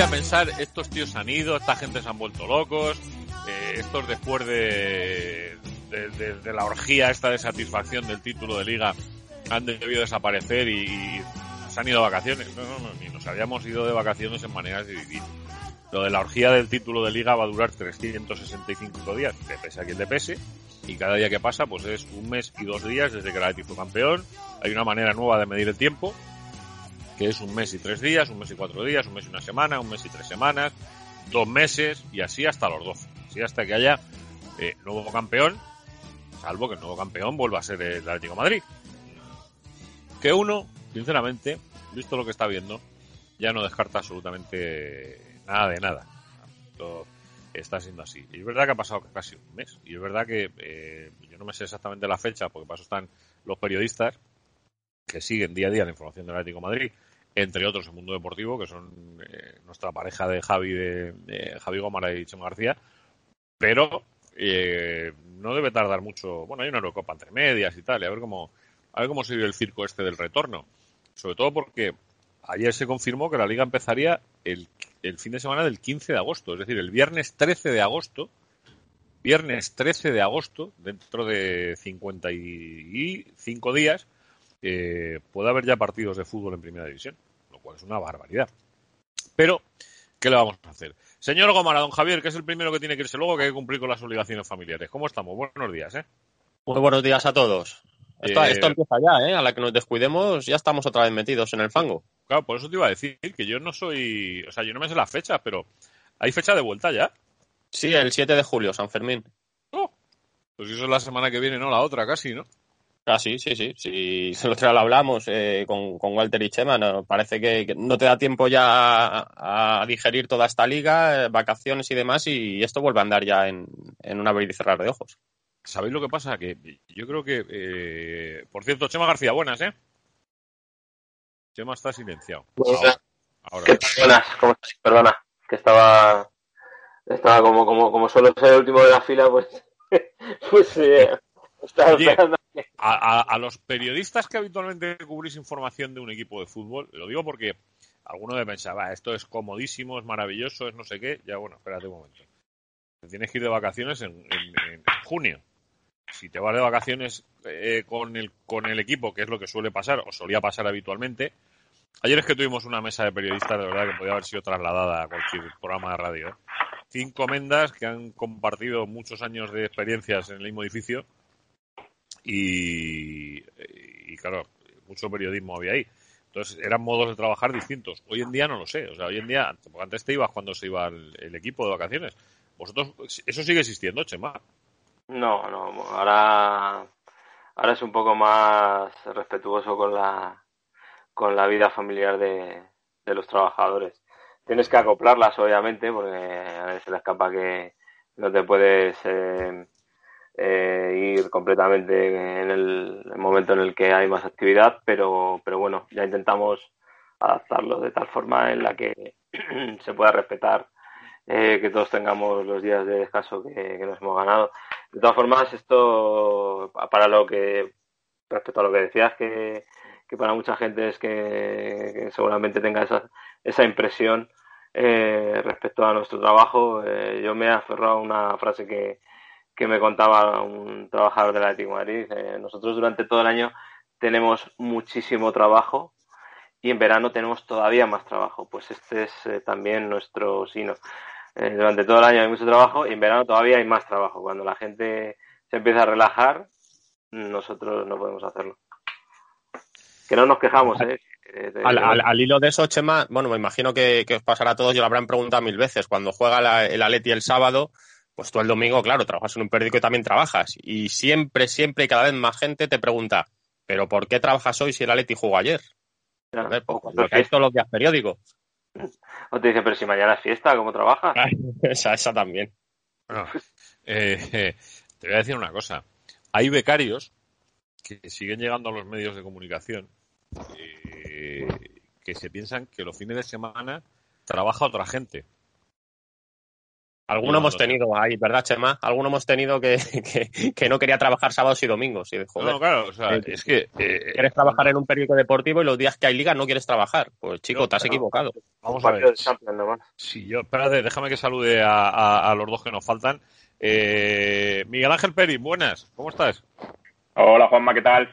uno debía pensar, estos tíos han ido, esta gente se han vuelto locos, eh, estos después de, de, la orgía esta de satisfacción del título de liga han debido desaparecer y, se han ido de vacaciones. No, no, no, ni nos habíamos ido de vacaciones en maneras de. Lo de la orgía del título de liga va a durar 365 días, de pese a quien le pese, y cada día que pasa pues es un mes y dos días desde que el Atleti fue campeón. Hay una manera nueva de medir el tiempo, que es un mes y tres días, un mes y cuatro días, un mes y una semana, un mes y tres semanas, dos meses y así hasta los doce. Así hasta que haya eh, nuevo campeón, salvo que el nuevo campeón vuelva a ser el Atlético Madrid. Que uno, sinceramente, visto lo que está viendo, ya no descarta absolutamente nada de nada. Esto está siendo así. Y es verdad que ha pasado casi un mes. Y es verdad que eh, yo no me sé exactamente la fecha, porque para están los periodistas que siguen día a día la información del Atlético Madrid, entre otros el mundo deportivo, que son eh, nuestra pareja de Javi, de, Javi Gómara y Chema García. Pero eh, no debe tardar mucho. Bueno, hay una Eurocopa entre medias y tal, y a ver cómo, a ver cómo se vive el circo este del retorno. Sobre todo porque ayer se confirmó que la liga empezaría el, fin de semana del 15 de agosto, es decir, el viernes 13 de agosto, viernes 13 de agosto, dentro de 55 días, eh, puede haber ya partidos de fútbol en primera división, lo cual es una barbaridad. Pero, ¿qué le vamos a hacer? Señor Gomara, don Javier, que es el primero que tiene que irse luego, que hay que cumplir con las obligaciones familiares. ¿Cómo estamos? Buenos días, ¿eh? Muy buenos días a todos. Esto, eh, empieza ya, ¿eh? A la que nos descuidemos ya estamos otra vez metidos en el fango. Claro, por eso te iba a decir que yo no soy... O sea, yo no me sé las fechas, pero ¿hay fecha de vuelta ya? Sí, el 7 de julio, San Fermín. Oh, pues eso es la semana que viene, no la otra, casi, ¿no? Ah, sí, sí, sí. sí. El otro lo hablamos eh, con, Walter y Chema. ¿no? Parece que, no te da tiempo ya a, digerir toda esta liga, eh, vacaciones y demás, y esto vuelve a andar ya en, en un abrir y cerrar de ojos. ¿Sabéis lo que pasa? Que yo creo que. Eh, por cierto, Chema García, buenas, ¿eh? Chema está silenciado. Ahora, ¿Qué tal? Buenas, ¿cómo estás? Perdona, que estaba. Estaba como, como, como solo soy el último de la fila, pues. pues eh, estaba a, a, los periodistas que habitualmente cubrís información de un equipo de fútbol, lo digo porque alguno me pensaba, esto es comodísimo, es maravilloso, es no sé qué. Ya, bueno, espérate un momento. Tienes que ir de vacaciones en junio si te vas de vacaciones eh, con, el, con el equipo, que es lo que suele pasar o solía pasar habitualmente, ayer es que tuvimos una mesa de periodistas, de verdad, que podía haber sido trasladada a cualquier programa de radio. ¿eh? Cinco mendas que han compartido muchos años de experiencias en el mismo edificio y, claro, mucho periodismo había ahí. Entonces eran modos de trabajar distintos. Hoy en día no lo sé. O sea, hoy en día, antes te ibas cuando se iba el equipo de vacaciones. Vosotros, eso sigue existiendo, Chema. No, no, ahora, ahora es un poco más respetuoso con la, con la vida familiar de, de los trabajadores. Tienes que acoplarlas, obviamente, porque a veces se le escapa que no te puedes eh, eh, ir completamente en el, momento en el que hay más actividad, pero, pero bueno, ya intentamos adaptarlo de tal forma en la que se pueda respetar eh, que todos tengamos los días de descanso que nos hemos ganado. De todas formas, esto, para lo que, respecto a lo que decías, que, para mucha gente es que, seguramente tenga esa, esa impresión eh, respecto a nuestro trabajo, eh, yo me he aferrado a una frase que, que me contaba un trabajador de la Atlético Madrid. Eh, nosotros durante todo el año tenemos muchísimo trabajo y en verano tenemos todavía más trabajo. Pues este es también nuestro sino. Eh, durante todo el año hay mucho trabajo y en verano todavía hay más trabajo. Cuando la gente se empieza a relajar, nosotros no podemos hacerlo. Que no nos quejamos, ¿eh? Al, hilo de eso, Chema, bueno, me imagino que, os pasará a todos, yo lo habrán preguntado mil veces. Cuando juega el Aleti el sábado, pues tú el domingo, claro, trabajas en un periódico y también trabajas. Y siempre, siempre, cada vez más gente te pregunta, ¿pero por qué trabajas hoy si el Aleti jugó ayer? Pues porque hay todos los días periódico. O te dice, pero si mañana es fiesta, ¿cómo trabajas? esa, esa también. Eh, te voy a decir una cosa. Hay becarios que siguen llegando a los medios de comunicación eh, que se piensan que los fines de semana trabaja otra gente. Alguno hemos tenido ahí, ¿verdad, Chema? Alguno hemos tenido que, que, no quería trabajar sábados y domingos. Y no, claro, o sea, es que... Eh, quieres trabajar en un periódico deportivo y los días que hay liga no quieres trabajar. Pues chico, te has equivocado. Vamos a ver. Sí, yo, espérate, déjame que salude a, los dos que nos faltan. Eh, Miguel Ángel Peri, buenas, ¿cómo estás? Hola Juanma, ¿qué tal?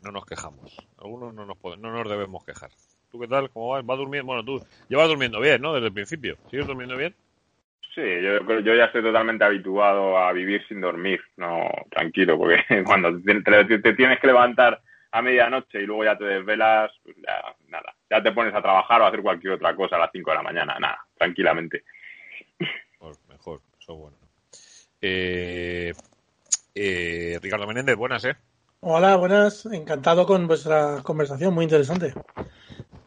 no nos quejamos. Algunos no nos, no nos debemos quejar. ¿Tú qué tal? ¿Cómo vas? ¿Vas durmiendo? Bueno, tú llevas durmiendo bien, ¿no? Desde el principio. ¿Sigues durmiendo bien? Sí, yo, yo ya estoy totalmente habituado a vivir sin dormir, no tranquilo, porque cuando te, tienes que levantar a medianoche y luego ya te desvelas, pues ya nada, ya te pones a trabajar o a hacer cualquier otra cosa a las 5 de la mañana, nada, tranquilamente. Mejor, mejor eso es bueno. Eh, eh, Ricardo Menéndez, buenas, ¿eh? Hola, buenas, encantado con vuestra conversación, muy interesante.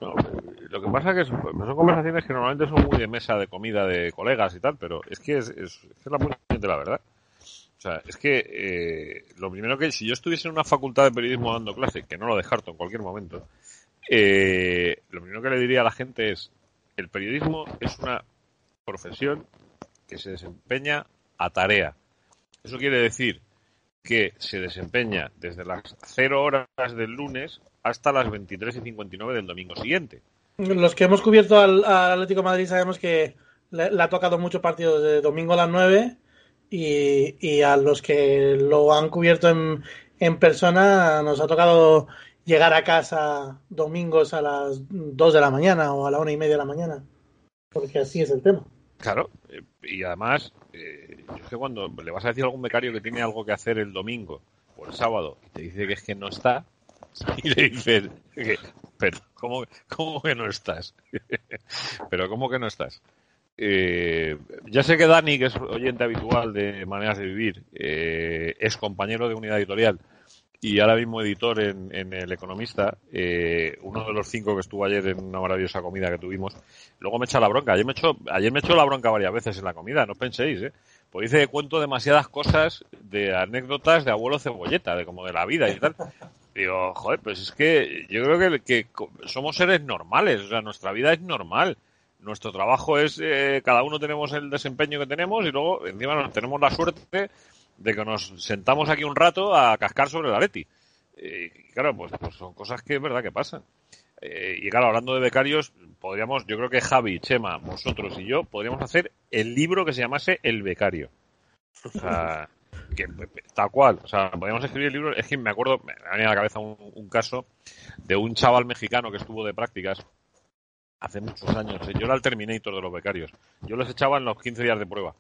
Lo que pasa que son, conversaciones que normalmente son muy de mesa de comida de colegas y tal, pero es que es, la de la verdad. O sea, es que eh, lo primero que, si yo estuviese en una facultad de periodismo dando clase, que no lo descarto en cualquier momento, eh, lo primero que le diría a la gente es, el periodismo es una profesión que se desempeña a tarea. Eso quiere decir que se desempeña desde las 0 horas del lunes hasta las 23 y 59 del domingo siguiente. Los que hemos cubierto al, Atlético Madrid sabemos que le, ha tocado mucho partido de domingo a las 9 y, a los que lo han cubierto en, en persona nos ha tocado llegar a casa domingos a las 2 de la mañana o a la una y media de la mañana, porque así es el tema. Claro, eh, y además, eh, yo sé cuando le vas a decir a algún becario que tiene algo que hacer el domingo o el sábado y te dice que es que no está, y le dices, pero ¿cómo, ¿cómo, que no estás? pero ¿cómo que no estás? Eh, ya sé que Dani, que es oyente habitual de Maneras de Vivir, eh, es compañero de unidad editorial y ahora mismo editor en, El Economista, eh, uno de los cinco que estuvo ayer en una maravillosa comida que tuvimos, luego me echa la bronca. Ayer me echó, ayer me echó la bronca varias veces en la comida, no penséis, ¿eh? Pues dice que cuento demasiadas cosas de anécdotas de abuelo cebolleta, de como de la vida y tal. Digo, joder, pues es que yo creo que, que somos seres normales, o sea, nuestra vida es normal. Nuestro trabajo es, eh, cada uno tenemos el desempeño que tenemos y luego encima tenemos la suerte de que nos sentamos aquí un rato a cascar sobre la Leti. Eh, claro, pues, pues, son cosas que es verdad que pasan. Eh, y claro, hablando de becarios, podríamos, yo creo que Javi, Chema, vosotros y yo, podríamos hacer el libro que se llamase El Becario. O sea, que, tal cual. O sea, podríamos escribir el libro. Es que me acuerdo, me ha venido a la cabeza un, un caso de un chaval mexicano que estuvo de prácticas hace muchos años. Yo era el Terminator de los becarios. Yo los echaba en los 15 días de prueba.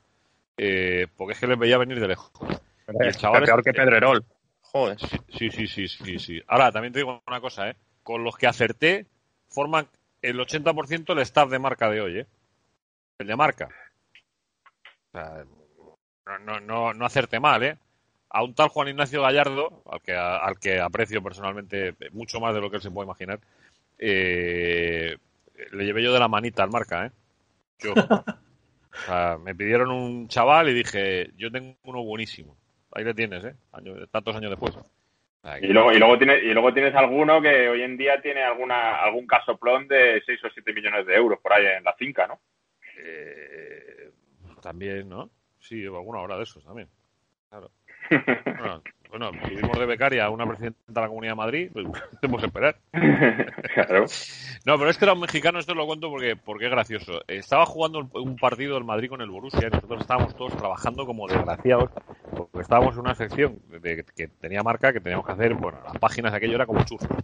Eh, porque es que les veía venir de lejos. el chaval peor que Pedrerol. Joder. Sí, sí, sí, sí, sí. Ahora, también te digo una cosa, ¿eh? Con los que acerté, forman el 80% el staff de marca de hoy, ¿eh? El de marca. O sea, no, no, no acerté mal, ¿eh? A un tal Juan Ignacio Gallardo, al que, al que aprecio personalmente mucho más de lo que él se puede imaginar, eh, le llevé yo de la manita al marca, ¿eh? Yo. O sea, me pidieron un chaval y dije, yo tengo uno buenísimo. Ahí le tienes, ¿eh? tantos años después. Y luego, y, luego tienes, y luego tienes alguno que hoy en día tiene alguna algún casoplón de 6 o 7 millones de euros por ahí en la finca, ¿no? Eh, también, ¿no? Sí, alguna hora de esos también. Claro. Bueno, tuvimos de becaria a una presidenta de la Comunidad de Madrid, pues podemos esperar. claro. No, pero es que era un mexicano, esto lo cuento porque, porque es gracioso. Estaba jugando un partido del Madrid con el Borussia y nosotros estábamos todos trabajando como desgraciados, porque estábamos en una sección de, que tenía marca que teníamos que hacer, bueno, las páginas aquello era como churro.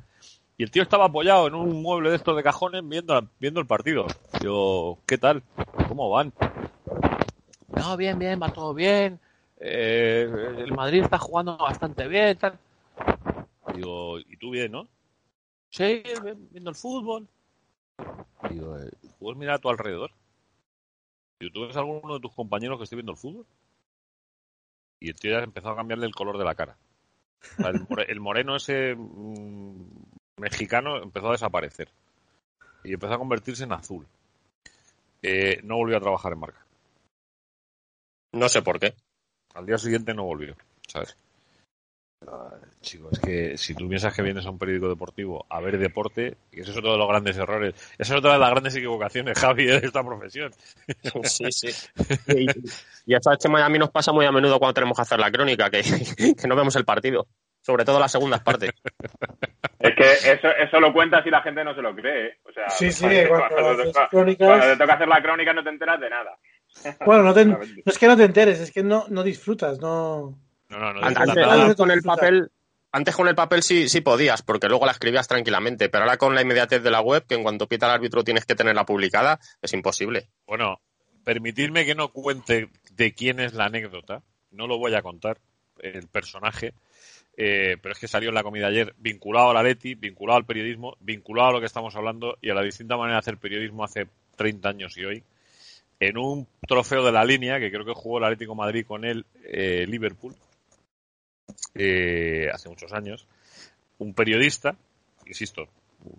Y el tío estaba apoyado en un mueble de estos de cajones viendo, viendo el partido. Yo, ¿qué tal? ¿Cómo van? No, bien, bien, va todo bien eh, el Madrid está jugando bastante bien, tal. Digo, ¿y tú bien, no? Sí, viendo el fútbol. Digo, eh, ¿puedes mirar a tu alrededor? Digo, ¿tú ves a alguno de tus compañeros que esté viendo el fútbol? Y el tío ya empezó a cambiarle el color de la cara. el, moreno ese mm, mexicano empezó a desaparecer. Y empezó a convertirse en azul. Eh, no volvió a trabajar en marca. No sé por qué. Al día siguiente no volvió, ¿sabes? Chico, es que si tú piensas que vienes a un periódico deportivo a ver deporte, y ese es otro de los grandes errores, esa es otra de las grandes equivocaciones, Javi, de esta profesión. Sí, sí. Y, y eso a mí nos pasa muy a menudo cuando tenemos que hacer la crónica, que, que no vemos el partido, sobre todo las segundas partes. Es que eso, eso lo cuentas y la gente no se lo cree. ¿eh? O sea, Sí, sí, cuando te toca hacer la crónica no te enteras de nada. Bueno, no, te- no es que no te enteres, es que no, no disfrutas, no. No, no, no. Antes, disfrutas antes- nada. antes con el papel, antes con el papel sí, sí podías, porque luego la escribías tranquilamente, pero ahora con la inmediatez de la web, que en cuanto pita el árbitro tienes que tenerla publicada, es imposible. Bueno, permitidme que no cuente de quién es la anécdota. No lo voy a contar, el personaje. eh, pero es que salió en la comida ayer vinculado a la Leti, vinculado al periodismo, vinculado a lo que estamos hablando y a la distinta manera de hacer periodismo hace 30 años y hoy. En un trofeo de la línea, que creo que jugó el Atlético Madrid con el eh, Liverpool, eh, hace muchos años, un periodista, insisto,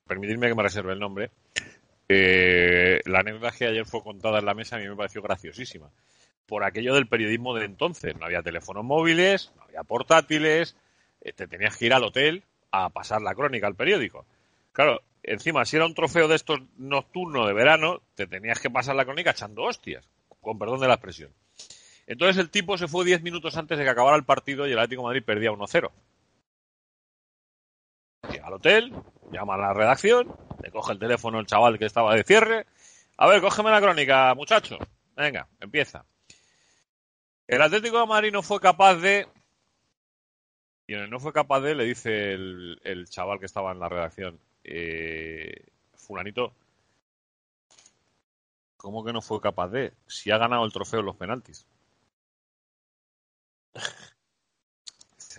permitidme que me reserve el nombre, eh, la anécdota que ayer fue contada en la mesa a mí me pareció graciosísima. Por aquello del periodismo de entonces. No había teléfonos móviles, no había portátiles, eh, te tenías que ir al hotel a pasar la crónica al periódico. Claro, encima, si era un trofeo de estos nocturno de verano, te tenías que pasar la crónica echando hostias, con perdón de la expresión. Entonces el tipo se fue 10 minutos antes de que acabara el partido y el Atlético Madrid perdía 1-0. Llega al hotel, llama a la redacción, le coge el teléfono el chaval que estaba de cierre. A ver, cógeme la crónica, muchacho. Venga, empieza. El Atlético de Madrid no fue capaz de. Y no fue capaz de, le dice el chaval que estaba en la redacción, eh, Fulanito, ¿cómo que no fue capaz de? Si ha ganado el trofeo en los penaltis.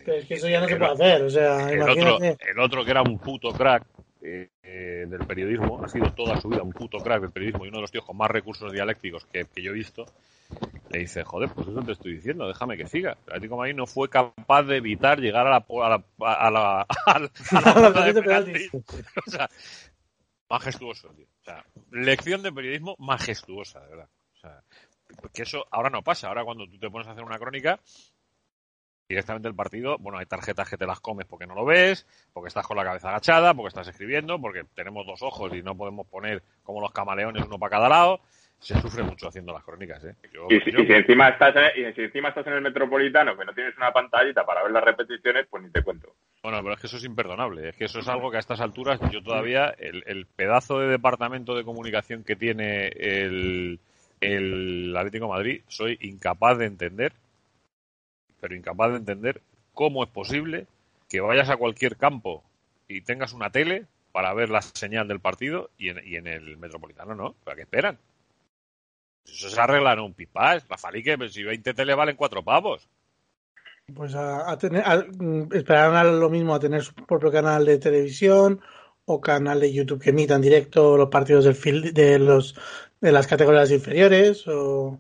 Pero es que eso ya no se puede hacer, o sea, el otro, imagínate. el otro que era un puto crack eh, eh, del periodismo, ha sido toda su vida un puto crack del periodismo y uno de los tíos con más recursos dialécticos que, que yo he visto, le dice, joder, pues eso te estoy diciendo, déjame que siga. El Atlético Madrid no fue capaz de evitar llegar a la, a la, a la, a la- a la de penaltis. O sea, majestuoso, tío. O sea, lección de periodismo majestuosa, de verdad. O sea, que eso ahora no pasa. Ahora cuando tú te pones a hacer una crónica, directamente el partido, bueno, hay tarjetas que te las comes porque no lo ves, porque estás con la cabeza agachada, porque estás escribiendo, porque tenemos dos ojos y no podemos poner como los camaleones uno para cada lado. Se sufre mucho haciendo las crónicas, ¿eh? Yo- Y si, yo- y si encima estás en, y si encima estás en el metropolitano, que no tienes una pantallita para ver las repeticiones, pues ni te cuento. Bueno, pero es que eso es imperdonable. Es que eso es algo que a estas alturas yo todavía, el, el pedazo de departamento de comunicación que tiene el, el Atlético de Madrid, soy incapaz de entender, pero incapaz de entender cómo es posible que vayas a cualquier campo y tengas una tele para ver la señal del partido y en, y en el metropolitano no. ¿Para qué esperan? Eso se arregla en un pipás. Rafalique, pero si 20 tele valen cuatro pavos. Pues a, a tener, a- mm, esperarán lo mismo a tener su propio canal de televisión o canal de YouTube que emita en directo los partidos del de los de las categorías inferiores o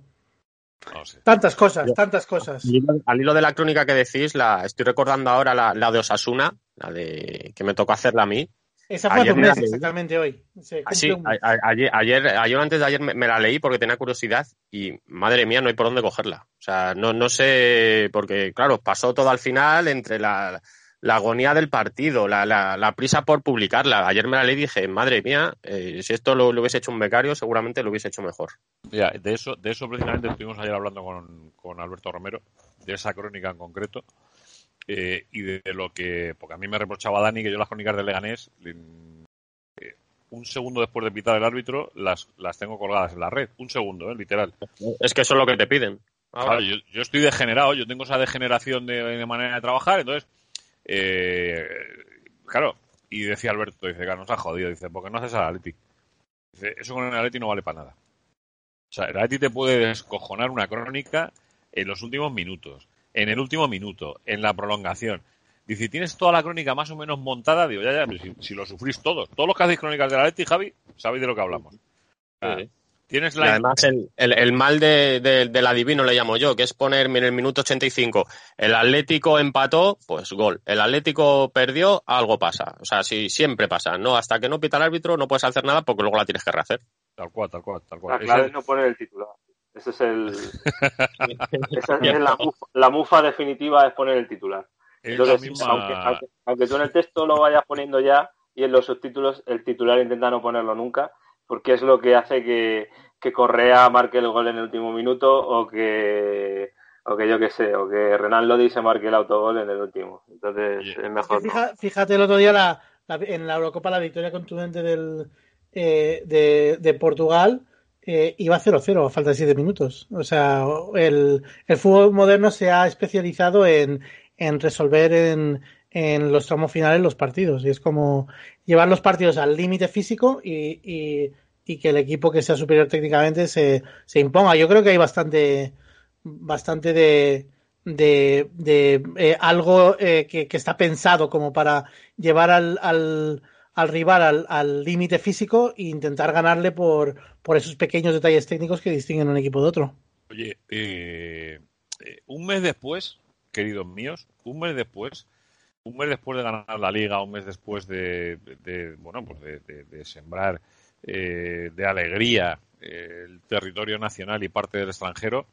No sé. tantas cosas, Yo- tantas cosas. Al hilo, al hilo de la crónica que decís, la estoy recordando ahora la, la de Osasuna, la de que me tocó hacerla a mí. Esa fue hace ayer un mes, leí. exactamente hoy. Ah, sí, un mes. a- a- ayer, ayer, ayer antes de ayer me, me la leí porque tenía curiosidad y madre mía, no hay por dónde cogerla. O sea, no, no sé, porque claro, pasó todo al final entre la, la agonía del partido, la, la, la prisa por publicarla. Ayer me la leí y dije, madre mía, eh, si esto lo, lo hubiese hecho un becario, seguramente lo hubiese hecho mejor. Mira, de eso, de eso precisamente estuvimos ayer hablando con, con Alberto Romero, de esa crónica en concreto, eh, y de, lo que, porque a mí me reprochaba Dani que yo las crónicas de Leganés, eh, un segundo después de pitar el árbitro, las, las tengo colgadas en la red, un segundo, eh, literal. Es que eso es lo que te piden. Ahora, Claro, yo, yo estoy degenerado, yo tengo esa degeneración de, de manera de trabajar, entonces, eh, claro, y decía Alberto, dice, claro, nos ha jodido, dice, porque no haces al Atleti? Dice, eso con el Atleti no vale para nada. O sea, el Atleti te puede descojonar una crónica en los últimos minutos, en el último minuto, en la prolongación. Dice, tienes toda la crónica más o menos montada, digo, ya, ya, si, si lo sufrís todos, todos los que hacéis crónicas del Atleti, Javi, sabéis de lo que hablamos. Ah, Sí. Tienes la... además el, el- el mal de, de- del adivino le llamo yo, que es ponerme en el minuto 85, el Atlético empató, pues gol. El Atlético perdió, algo pasa. O sea, sí, siempre pasa. No, hasta que no pita el árbitro no puedes hacer nada porque luego la tienes que rehacer. Tal cual, tal cual, tal cual. La clave es no poner el titular. Ese es el. esa es la, mufa, la mufa definitiva es poner el titular. Entonces, aunque, aunque, tú en el texto lo vayas poniendo ya y en los subtítulos el titular intenta no ponerlo nunca, porque es lo que hace que, que Correa marque el gol en el último minuto o que o que yo qué sé, o que Renan Lodi se marque el autogol en el último. Entonces es mejor. fíjate el otro día la, en la Eurocopa la victoria contundente del, eh, de, Portugal eh, iba 0-0 a falta de 7 minutos. O sea, el, el fútbol moderno se ha especializado en, en resolver en, en los tramos finales los partidos. Y es como llevar los partidos al límite físico y, y, que el equipo que sea superior técnicamente se, se imponga. Yo creo que hay bastante bastante de, de, eh, algo eh, que, que, está pensado como para llevar al, al, al rival al límite físico e intentar ganarle por, por esos pequeños detalles técnicos que distinguen un equipo de otro. Oye, eh, un mes después, queridos míos, un mes después, un mes después de ganar la liga, un mes después de, de bueno, pues de, sembrar de alegría el territorio nacional y parte del extranjero,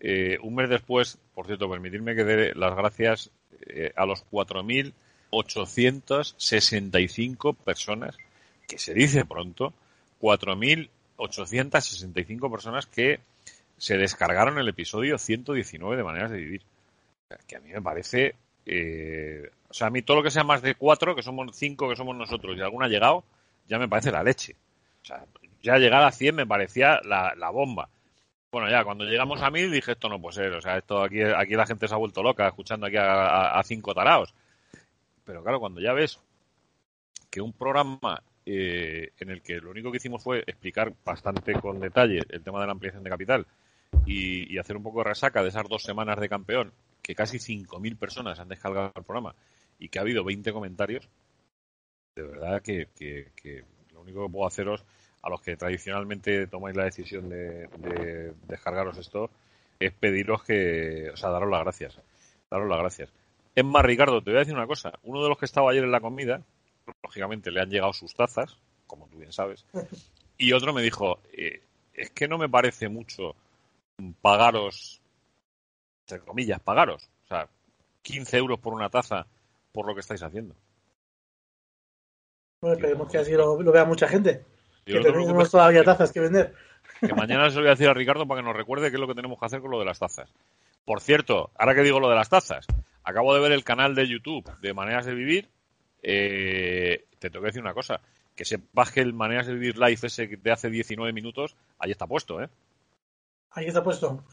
eh, un mes después, por cierto, permitirme que dé las gracias eh, a los 4.865 personas, que se dice pronto, 4.865 personas que se descargaron el episodio 119 de Maneras de Vivir. Que a mí me parece. Eh, o sea, a mí todo lo que sea más de cuatro, que somos cinco, que somos nosotros, y alguna ha llegado, ya me parece la leche. O sea, ya llegar a 100 me parecía la, bomba. Bueno, ya cuando llegamos a mil dije esto no puede ser, o sea, esto aquí, aquí la gente se ha vuelto loca escuchando aquí a, cinco taraos. Pero claro, cuando ya ves que un programa eh, en el que lo único que hicimos fue explicar bastante con detalle el tema de la ampliación de capital y, hacer un poco de resaca de esas dos semanas de campeón, que casi 5.000 personas han descargado el programa y que ha habido 20 comentarios, de verdad que, que lo único que puedo haceros a los que tradicionalmente tomáis la decisión de, descargaros esto, es pediros que, o sea, daros las gracias. Daros las gracias. Es más, Ricardo, te voy a decir una cosa. Uno de los que estaba ayer en la comida, lógicamente le han llegado sus tazas, como tú bien sabes, y otro me dijo, eh, es que no me parece mucho pagaros, entre comillas, pagaros. O sea, 15 euros por una taza por lo que estáis haciendo. Bueno, esperemos que así lo vea mucha gente que tenemos todavía tazas que vender. Que mañana se lo voy a decir a Ricardo para que nos recuerde qué es lo que tenemos que hacer con lo de las tazas. Por cierto, ahora que digo lo de las tazas, acabo de ver el canal de YouTube de Maneras de Vivir. Eh, te tengo que decir una cosa, que sepas que el Maneras de Vivir Live ese de hace 19 minutos, ahí está puesto, ¿eh? Ahí está puesto.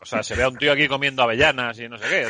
O sea, se ve a un tío aquí comiendo avellanas y no sé qué.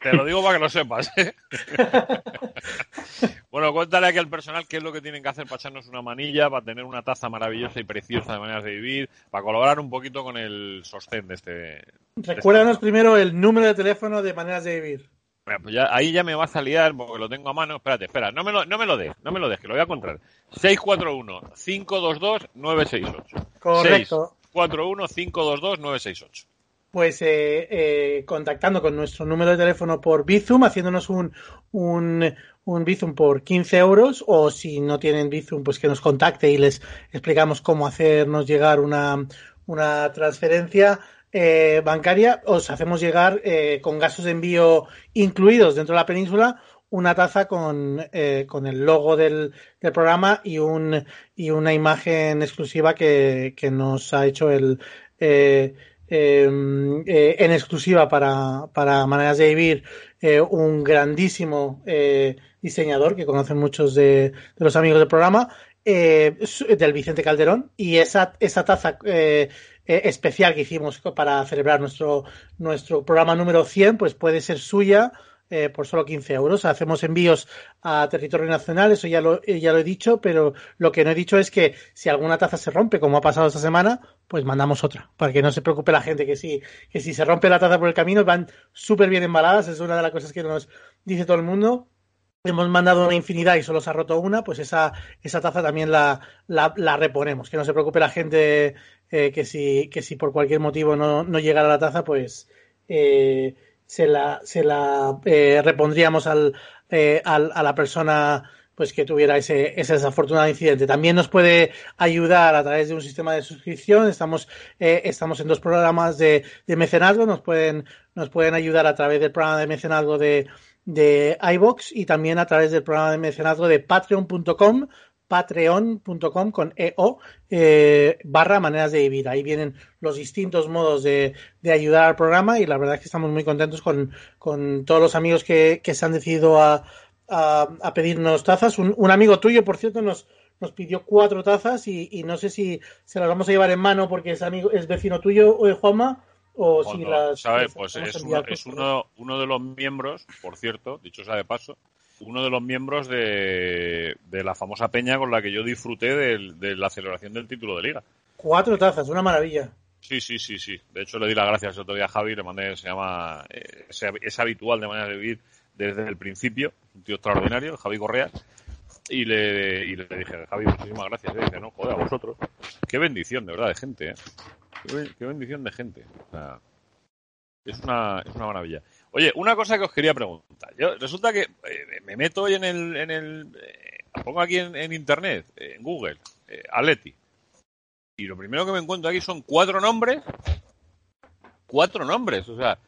te, lo, digo para que lo sepas. ¿eh? bueno, cuéntale aquí al personal qué es lo que tienen que hacer para echarnos una manilla, para tener una taza maravillosa y preciosa de maneras de vivir, para colaborar un poquito con el sostén de este. Recuérdanos este primero el número de teléfono de maneras de vivir. Pues ya, ahí ya me vas a liar porque lo tengo a mano. Espérate, espera, no me lo, no me lo des, no me lo des, que lo voy a encontrar. 641-522-968. Correcto. 641-522-968. Pues eh, eh, contactando con nuestro número de teléfono por Bizum, haciéndonos un, un, un Bizum por 15 euros, o si no tienen Bizum, pues que nos contacte y les explicamos cómo hacernos llegar una, una transferencia eh, bancaria, os hacemos llegar eh, con gastos de envío incluidos dentro de la península una taza con, eh, con el logo del, programa y, un, y una imagen exclusiva que, que nos ha hecho el em, en exclusiva para, para maneras de vivir un grandísimo diseñador que conocen muchos de, los amigos del programa del Vicente Calderón y esa, esa taza eh, especial que hicimos para celebrar nuestro, nuestro programa número 100, pues puede ser suya eh, por solo 15 euros. Hacemos envíos a territorio nacional, eso ya lo, eh, ya lo he dicho, pero lo que no he dicho es que si alguna taza se rompe, como ha pasado esta semana, pues mandamos otra, para que no se preocupe la gente, que si, que si se rompe la taza por el camino, van súper bien embaladas, es una de las cosas que nos dice todo el mundo. Hemos mandado una infinidad y solo se ha roto una, pues esa, esa taza también la, la, reponemos. Que no se preocupe la gente eh, que, si, que si por cualquier motivo no, no llegara la taza, pues eh, se la, se la eh, repondríamos al, al, a la persona pues que tuviera ese, ese desafortunado incidente. También nos puede ayudar a través de un sistema de suscripción. Estamos, eh, estamos en dos programas de, de mecenazgo. Nos pueden, nos pueden ayudar a través del programa de mecenazgo de, de iBox y también a través del programa de mecenazgo de patreon.com patreon.com con EO eh, barra maneras de vivir. Ahí vienen los distintos modos de, de, ayudar al programa y la verdad es que estamos muy contentos con, con todos los amigos que, que se han decidido a, a, pedirnos tazas. Un, amigo tuyo, por cierto, nos, nos pidió cuatro tazas y, no sé si se las vamos a llevar en mano porque es amigo, es vecino tuyo, de Juanma, o si las. ¿sabes? Pues es, uno, es uno, uno, de los miembros, por cierto, dicho sea de paso, uno de los miembros de, de la famosa peña con la que yo disfruté de, de, la celebración del título de liga. Cuatro tazas, una maravilla. Sí, sí, sí, sí. De hecho, le di las gracias el otro día a Javi, le mandé, se llama, eh, es, es, habitual de manera de vivir desde el principio, un tío extraordinario, Javi Correa, y le, y le dije, Javi, muchísimas gracias. Y dice, no, joder, a vosotros. Qué bendición, de verdad, de gente, ¿eh? Qué, bendición de gente. O sea, es una, es una maravilla. Oye, una cosa que os quería preguntar. Yo, resulta que eh, me meto hoy en el, en el eh, pongo aquí en, internet, en Google, eh, Atleti. Y lo primero que me encuentro aquí son cuatro nombres, cuatro nombres, o sea,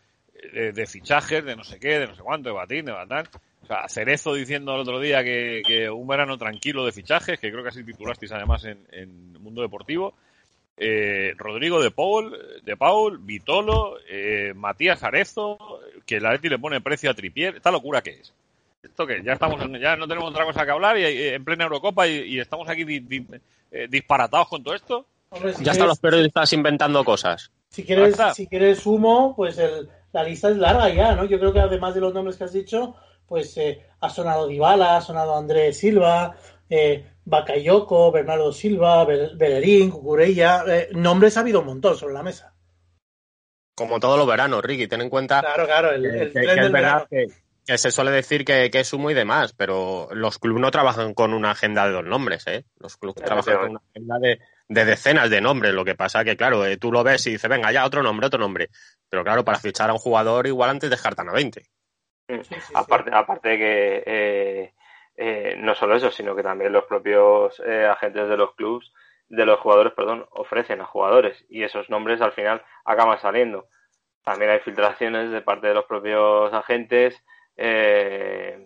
de, de, fichajes, de no sé qué, de no sé cuánto, de batín, de batán. O sea, Cerezo diciendo el otro día que, que, un verano tranquilo de fichajes, que creo que así titulasteis además en, en Mundo Deportivo. Eh, Rodrigo de Paul, de Paul, Vitolo, eh, Matías Arezo, que la Leti le pone precio a Tripier, esta locura que es. Esto que ya estamos, en, ya no tenemos otra cosa que hablar y, y en plena Eurocopa y, y estamos aquí di, di, eh, disparatados con todo esto. Hombre, si ya están los periodistas inventando cosas. Si quieres, si quieres humo, pues el, la lista es larga ya, ¿no? Yo creo que además de los nombres que has dicho, pues eh, ha sonado Dybala, ha sonado Andrés Silva, eh, Bakayoko, Bernardo Silva, Bellerín, Cucurella, eh, nombres ha habido un montón sobre la mesa. Como todos los veranos, Ricky, ten en cuenta claro, claro, el, el que, que, es verdad que, que, se suele decir que, que, es humo y demás, pero los clubes no trabajan con una agenda de dos nombres, ¿eh? Los clubes trabajan con una agenda de, de, decenas de nombres, lo que pasa que, claro, eh, tú lo ves y dices, venga, ya otro nombre, otro nombre, pero claro, para fichar a un jugador igual antes descartan a 20. Sí, sí, aparte, aparte de que eh, eh, no solo eso, sino que también los propios eh, agentes de los clubs, de los jugadores, perdón, ofrecen a jugadores y esos nombres al final acaban saliendo. También hay filtraciones de parte de los propios agentes eh,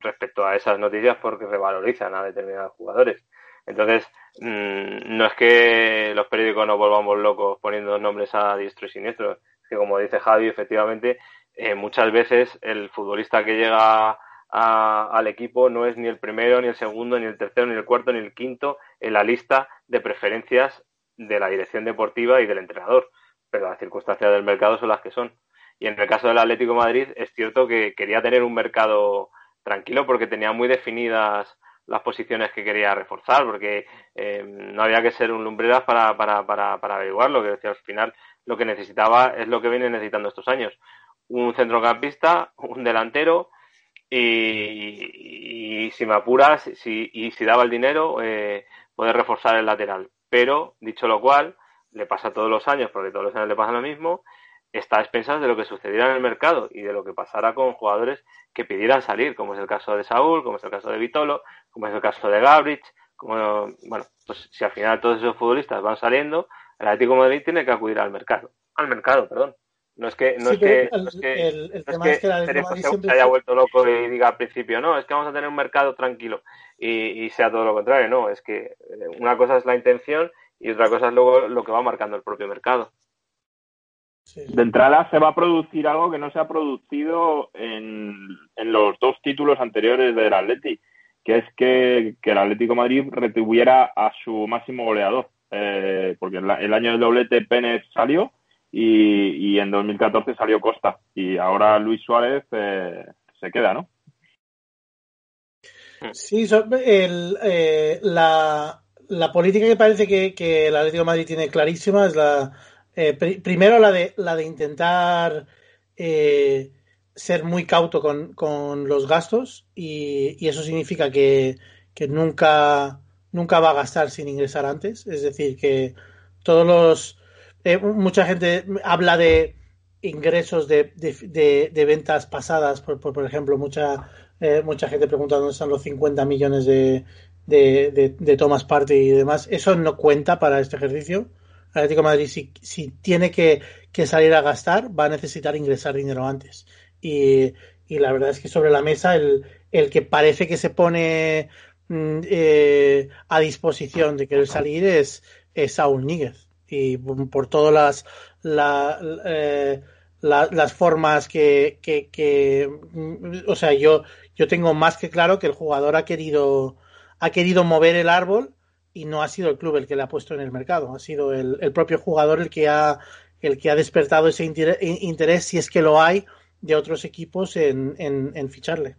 respecto a esas noticias porque revalorizan a determinados jugadores. Entonces, mmm, no es que los periódicos nos volvamos locos poniendo nombres a diestro y siniestro, es que como dice Javi, efectivamente, eh, muchas veces el futbolista que llega a, al equipo no es ni el primero, ni el segundo, ni el tercero, ni el cuarto, ni el quinto en la lista de preferencias de la dirección deportiva y del entrenador. Pero las circunstancias del mercado son las que son. Y en el caso del Atlético Madrid es cierto que quería tener un mercado tranquilo porque tenía muy definidas las posiciones que quería reforzar, porque eh, no había que ser un lumbreras para, para, para, para averiguarlo, que decía, al final lo que necesitaba es lo que viene necesitando estos años. Un centrocampista, un delantero, y, si me apuras si, y si daba el dinero, eh, poder reforzar el lateral. Pero, dicho lo cual, le pasa todos los años, porque todos los años le pasa lo mismo, está a de lo que sucediera en el mercado y de lo que pasara con jugadores que pidieran salir, como es el caso de Saúl, como es el caso de Vitolo, como es el caso de Gabrich, como, bueno, pues si al final todos esos futbolistas van saliendo, el Atlético de Madrid tiene que acudir al mercado, al mercado, perdón. No es que, no sí, es que, el, no es que, el, el no es que, es que se, siempre... haya vuelto loco y diga al principio, no, es que vamos a tener un mercado tranquilo y, y, sea todo lo contrario, no, es que una cosa es la intención y otra cosa es luego lo que va marcando el propio mercado. Sí. De entrada se va a producir algo que no se ha producido en, en los dos títulos anteriores del Atleti, que es que, que el Atlético Madrid retuviera a su máximo goleador, eh, porque el, el año del doblete Pérez salió y, y, en 2014 salió Costa y ahora Luis Suárez eh, se queda, ¿no? Sí, el, eh, la, la, política que parece que, que, el Atlético Madrid tiene clarísima es la eh, pr primero la de la de intentar eh, ser muy cauto con, con los gastos y, y eso significa que, que, nunca nunca va a gastar sin ingresar antes, es decir que todos los eh, mucha gente habla de ingresos de, de, de, de ventas pasadas, por, por, ejemplo, mucha eh, mucha gente pregunta dónde están los 50 millones de, de, Thomas Party y demás. Eso no cuenta para este ejercicio. Atlético Madrid, si, si tiene que, que, salir a gastar, va a necesitar ingresar dinero antes. Y, y la verdad es que sobre la mesa el, el que parece que se pone mm, eh, a disposición de querer salir es, es Saúl Níguez. Y por todas las, la, eh, las formas que, que, mm, o sea, yo, yo tengo más que claro que el jugador ha querido, ha querido mover el árbol y no ha sido el club el que le ha puesto en el mercado, ha sido el, propio jugador el que ha, el que ha despertado ese interés, interés, si es que lo hay, de otros equipos en, en, en ficharle.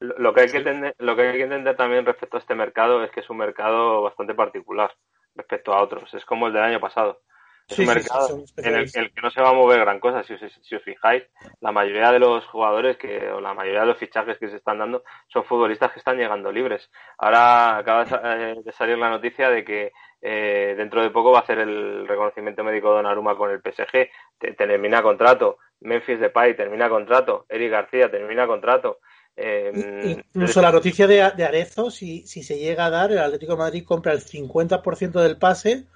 Lo que, hay que entender, lo que hay que entender también respecto a este mercado es que es un mercado bastante particular respecto a otros. Es como el del año pasado. Es un mercado en el, que no se va a mover gran cosa. Si os, si os, fijáis, la mayoría de los jugadores que, o la mayoría de los fichajes que se están dando son futbolistas que están llegando libres. Ahora acaba de eh, salir la noticia de que eh, dentro de poco va a hacer el reconocimiento médico de Donnarumma con el PSG. termina contrato. Memphis Depay termina contrato. Eric García termina contrato. Eh, Incluso la noticia de, de Arezo, si, si se llega a dar, el Atlético de Madrid compra el 50% del pase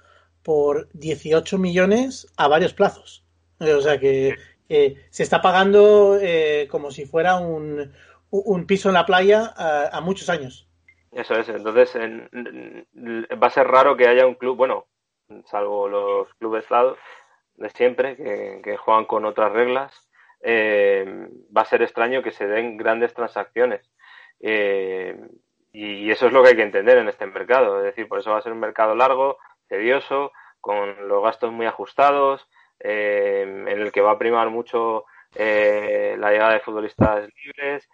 por 18 millones a varios plazos. O sea que se está pagando eh, como si fuera un, un, piso en la playa a, muchos años. Eso es, entonces va a ser raro que haya un club, bueno, salvo los clubes de siempre, que, que juegan con otras reglas, eh, va a ser extraño que se den grandes transacciones. Eh, y eso es lo que hay que entender en este mercado. Es decir, por eso va a ser un mercado largo, tedioso, con los gastos muy ajustados, eh, en el que va a primar mucho la llegada de futbolistas libres,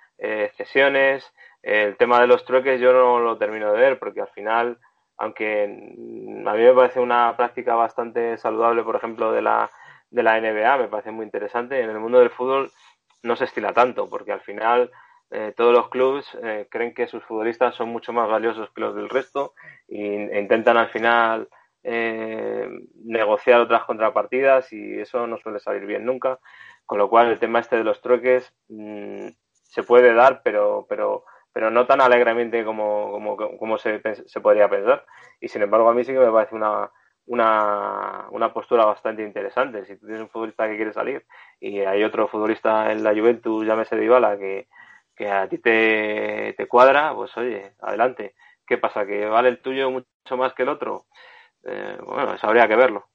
cesiones. El tema de los trueques yo no lo termino de ver porque al final, aunque a mí me parece una práctica bastante saludable, por ejemplo, de la, de la NBA, me parece muy interesante, en el mundo del fútbol no se estila tanto porque al final eh, todos los clubes eh, creen que sus futbolistas son mucho más valiosos que los del resto e intentan al final eh, negociar otras contrapartidas y eso no suele salir bien nunca. Con lo cual el tema este de los trueques mmm, se puede dar, pero, pero, pero no tan alegremente como, como, como se, se, podría pensar. Y sin embargo a mí sí que me parece una, una, una postura bastante interesante. Si tú tienes un futbolista que quiere salir y hay otro futbolista en la Juventus, llámese Dybala, que, que a ti te, te cuadra, pues oye, adelante. ¿Qué pasa? ¿Que vale el tuyo mucho más que el otro? Eh, bueno, eso habría que verlo.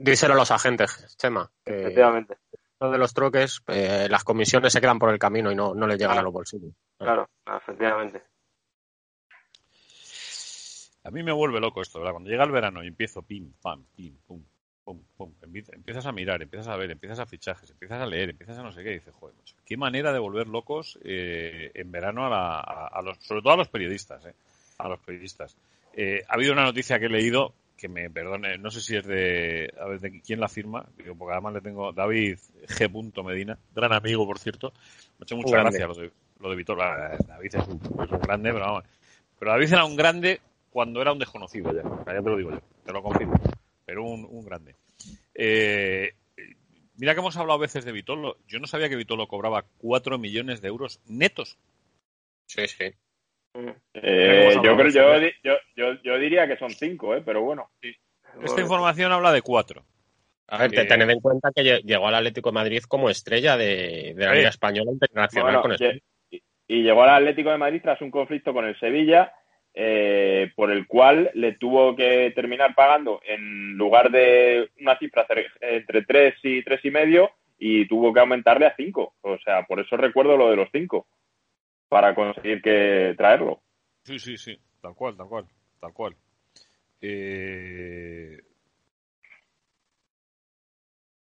Díselo a los agentes, Chema. Efectivamente. de los troques, eh, las comisiones se quedan por el camino y no, no les llegan claro. a los bolsillos. Claro, efectivamente. A mí me vuelve loco esto, ¿verdad? Cuando llega el verano y empiezo pim, pam, pim, pum, pum, pum, empiezas a mirar, empiezas a ver, empiezas a fichajes, empiezas a leer, empiezas a no sé qué, y dices, joder, macho, qué manera de volver locos eh, en verano a, la, a, a, los, sobre todo a los periodistas, eh, a los periodistas. Eh, ha habido una noticia que he leído que me perdone, no sé si es de, a ver, de quién la firma, digo, porque además le tengo David G. Medina, gran amigo, por cierto. Me ha hecho mucha gracia lo de, lo de Vitor. David es un, es un, grande, pero vamos. Pero David era un grande cuando era un desconocido ya. Ya te lo digo yo, te lo confirmo. Pero un, un grande. Eh, mira que hemos hablado a veces de Vitolo. Yo no sabía que Vitolo cobraba 4 millones de euros netos. Sí, sí. Eh, yo, creo, yo, yo, yo, yo, diría que son cinco, ¿eh? pero bueno. Sí. Esta información habla de cuatro. A ver, eh, tened en cuenta que llegó al Atlético de Madrid como estrella de, de la Liga Española Internacional. Bueno, con y, y, llegó al Atlético de Madrid tras un conflicto con el Sevilla, eh, por el cual le tuvo que terminar pagando en lugar de una cifra entre tres y tres y medio, y tuvo que aumentarle a cinco. O sea, por eso recuerdo lo de los cinco para conseguir que traerlo. Sí, sí, sí, tal cual, tal cual, tal cual. Eh...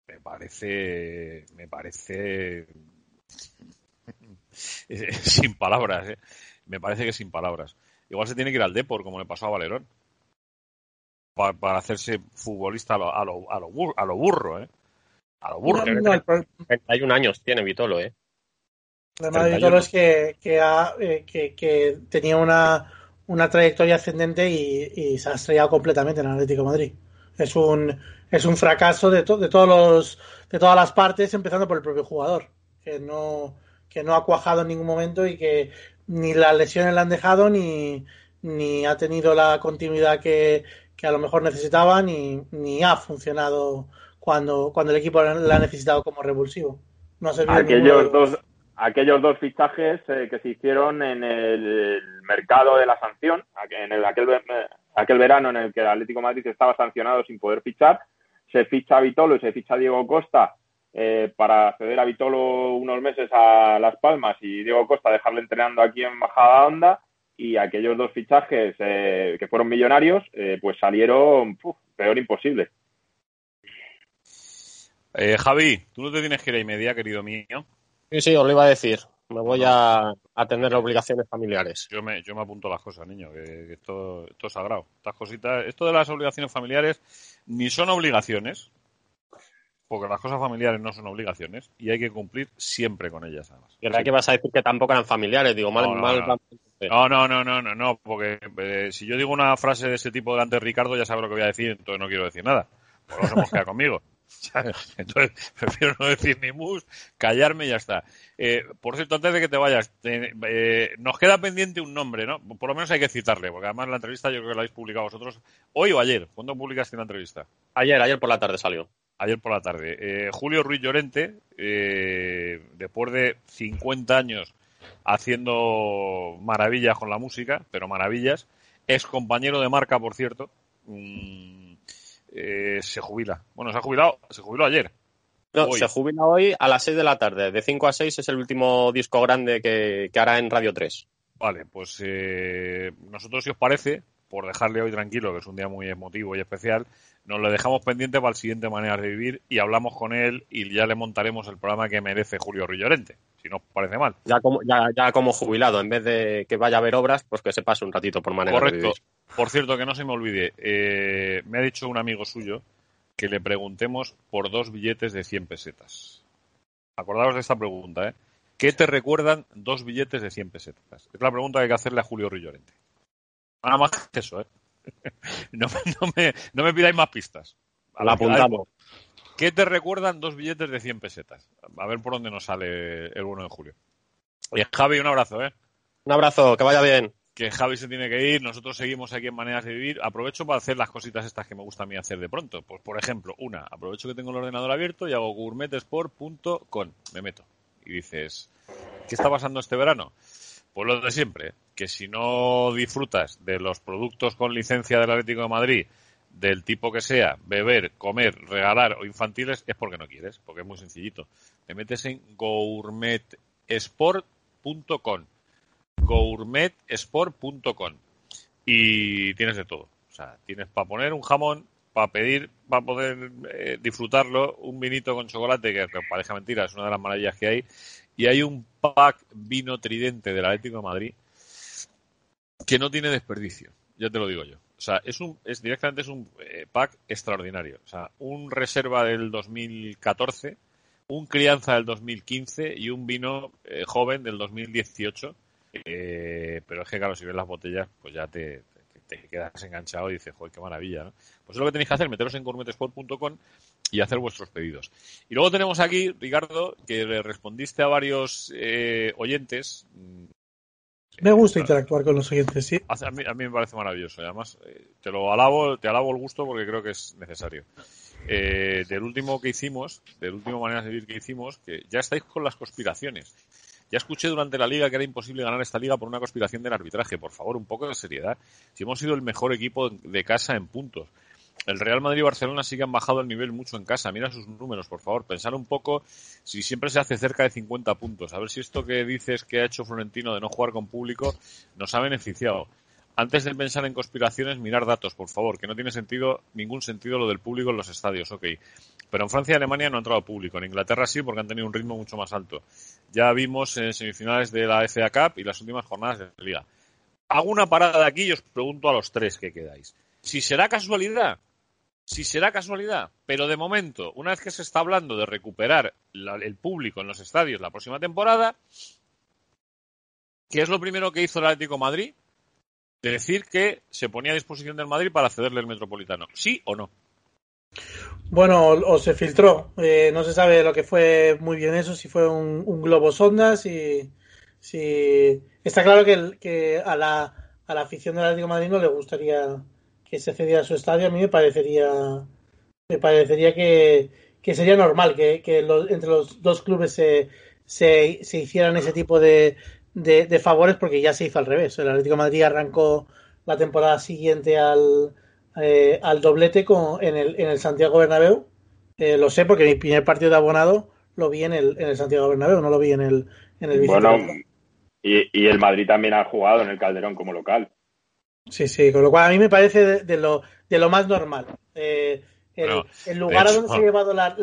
Me parece, me parece sin palabras, ¿eh? me parece que sin palabras. Igual se tiene que ir al Depor, como le pasó a Valerón, para, para hacerse futbolista a lo, a lo, a lo, burro, a lo burro, ¿eh? A lo burro. No, no, 31 años tiene Vitolo, ¿eh? El problema de Vitolo es que, que, ha, eh, que, que, tenía una, una trayectoria ascendente y, y, se ha estrellado completamente en el Atlético de Madrid. Es un, es un fracaso de, to, de, todos los, de todas las partes, empezando por el propio jugador, que no, que no ha cuajado en ningún momento y que ni las lesiones le han dejado ni, ni ha tenido la continuidad que, que a lo mejor necesitaba ni, ni ha funcionado cuando, cuando el equipo la ha necesitado como revulsivo. No Aquellos dos, aquellos dos fichajes eh, que se hicieron en el mercado de la sanción, en el, aquel, eh, aquel verano en el que el Atlético de Madrid estaba sancionado sin poder fichar, se ficha a Vitolo y se ficha a Diego Costa eh, para ceder a Vitolo unos meses a Las Palmas y Diego Costa dejarle entrenando aquí en Bajada Onda y aquellos dos fichajes eh, que fueron millonarios eh, pues salieron puf, peor imposible. Eh, Javi, tú no te tienes que ir a y media, querido mío. Sí, sí, os lo iba a decir. Me voy a atender obligaciones familiares. Yo me, yo me apunto las cosas, niño, que, que esto, esto es sagrado. Estas cositas, esto de las obligaciones familiares ni son obligaciones, porque las cosas familiares no son obligaciones y hay que cumplir siempre con ellas, además. Ahora que vas a decir que tampoco eran familiares, digo, mal, No, no, mal. no. No, no, no, no, no, no, porque eh, si yo digo una frase de ese tipo delante de Ricardo ya sabe lo que voy a decir, entonces no quiero decir nada. Por eso hemos quedado conmigo. ¿sabes? Entonces prefiero no decir ni mus, callarme y ya está. Eh, por cierto, antes de que te vayas, te- eh, nos queda pendiente un nombre, ¿no? Por lo menos hay que citarle, porque además la entrevista yo creo que la habéis publicado vosotros hoy o ayer. ¿Cuándo publicaste la entrevista? Ayer, ayer por la tarde salió. Ayer por la tarde. Eh, Julio Ruiz Llorente, eh, después de 50 años haciendo maravillas con la música, pero maravillas, es compañero de marca, por cierto, mm, eh, se jubila. Bueno, se ha jubilado, se jubiló ayer. No, Hoy. se jubila hoy a las 6 de la tarde. De 5 a 6 es el último disco grande que, que hará en Radio 3. Vale, pues nosotros, si os parece, por dejarle hoy tranquilo, que es un día muy emotivo y especial, nos lo dejamos pendiente para el siguiente Maneras de Vivir y hablamos con él y ya le montaremos el programa que merece Julio Ruiz Llorente, si no parece mal. Ya como, ya, ya como jubilado, en vez de que vaya a ver obras, pues que se pase un ratito por manera de Correcto. vivir. Por cierto, que no se me olvide, eh, me ha dicho un amigo suyo que le preguntemos por dos billetes de 100 pesetas. Acordaos de esta pregunta, ¿eh? ¿Qué te recuerdan dos billetes de 100 pesetas? Es la pregunta que hay que hacerle a Julio Ruiz Llorente. Nada más que eso, ¿eh? No, me- no me, no me pidáis más pistas. A La apuntamos. ¿Qué te recuerdan dos billetes de 100 pesetas? A ver por dónde nos sale el 1 de julio. Oye, Javi, un abrazo, ¿eh? Un abrazo, que vaya bien. que Javi se tiene que ir, nosotros seguimos aquí en Maneras de Vivir. Aprovecho para hacer las cositas estas que me gusta a mí hacer de pronto. Pues, por ejemplo, una, aprovecho que tengo el ordenador abierto y hago gourmetesport.com. Me meto. Y dices, ¿qué está pasando este verano? Pues lo de siempre, que si no disfrutas de los productos con licencia del Atlético de Madrid, del tipo que sea, beber, comer, regalar o infantiles, es porque no quieres, porque es muy sencillito. Te metes en gourmetesport.com gourmetsport.com y tienes de todo. O sea, tienes para poner un jamón, para pedir, para poder eh, disfrutarlo, un vinito con chocolate, que aunque parezca mentira, es una de las maravillas que hay, y hay un pack vino tridente del Atlético de Madrid que no tiene desperdicio, ya te lo digo yo. O sea, es un, es directamente es un eh, pack extraordinario. O sea, un reserva del 2014, un crianza del 2015 y un vino eh, joven del 2018 eh, pero es que, claro, si ves las botellas, pues ya te, quedas enganchado y dices, joder, qué maravilla, ¿no? Pues es lo que tenéis que hacer, meteros en gourmetesport.com y hacer vuestros pedidos. Y luego tenemos aquí, Ricardo, que le respondiste a varios eh, oyentes. Me gusta interactuar con los oyentes, sí. A mí, a mí me parece maravilloso. Y además, eh, te lo alabo, te alabo el gusto porque creo que es necesario. Eh, del último que hicimos, del último manera de vivir que hicimos, que ya estáis con las conspiraciones. Ya escuché durante la liga que era imposible ganar esta liga por una conspiración del arbitraje. Por favor, un poco de seriedad. Si hemos sido el mejor equipo de casa en puntos. El Real Madrid y Barcelona sí que han bajado el nivel mucho en casa. Mira sus números, por favor. Pensar un poco si siempre se hace cerca de 50 puntos. A ver si esto que dices que ha hecho Florentino de no jugar con público nos ha beneficiado. Antes de pensar en conspiraciones, mirar datos, por favor, que no tiene sentido, ningún sentido lo del público en los estadios, ok. Pero en Francia y Alemania no ha entrado público. En Inglaterra sí, porque han tenido un ritmo mucho más alto. Ya vimos en semifinales de la FA Cup y las últimas jornadas de la Liga. Hago una parada aquí y os pregunto a los tres que quedáis. Si será casualidad, si será casualidad, pero de momento, una vez que se está hablando de recuperar el público en los estadios la próxima temporada, ¿qué es lo primero que hizo el Atlético Madrid? De decir que se ponía a disposición del Madrid para cederle el Metropolitano. ¿Sí o no? Bueno, o, se filtró. Eh, no se sabe lo que fue muy bien eso, si fue un, globo sonda, si, si... Está claro que, a, la, a la afición del Atlético Madrid no le gustaría que se cediera su estadio. A mí me parecería me parecería que, que sería normal que, que entre los dos clubes se, se, se hicieran ese tipo de, de, favores porque ya se hizo al revés. El Atlético de Madrid arrancó la temporada siguiente al, eh, al doblete con, en, el, en el Santiago Bernabéu. Eh, lo sé porque mi primer partido de abonado lo vi en el, en el Santiago Bernabéu, no lo vi en el, en el Bueno, y, y, el Madrid también ha jugado en el Calderón como local. Sí, sí, con lo cual a mí me parece de, lo, de lo más normal. Eh, el, lugar a donde se ha llevado la,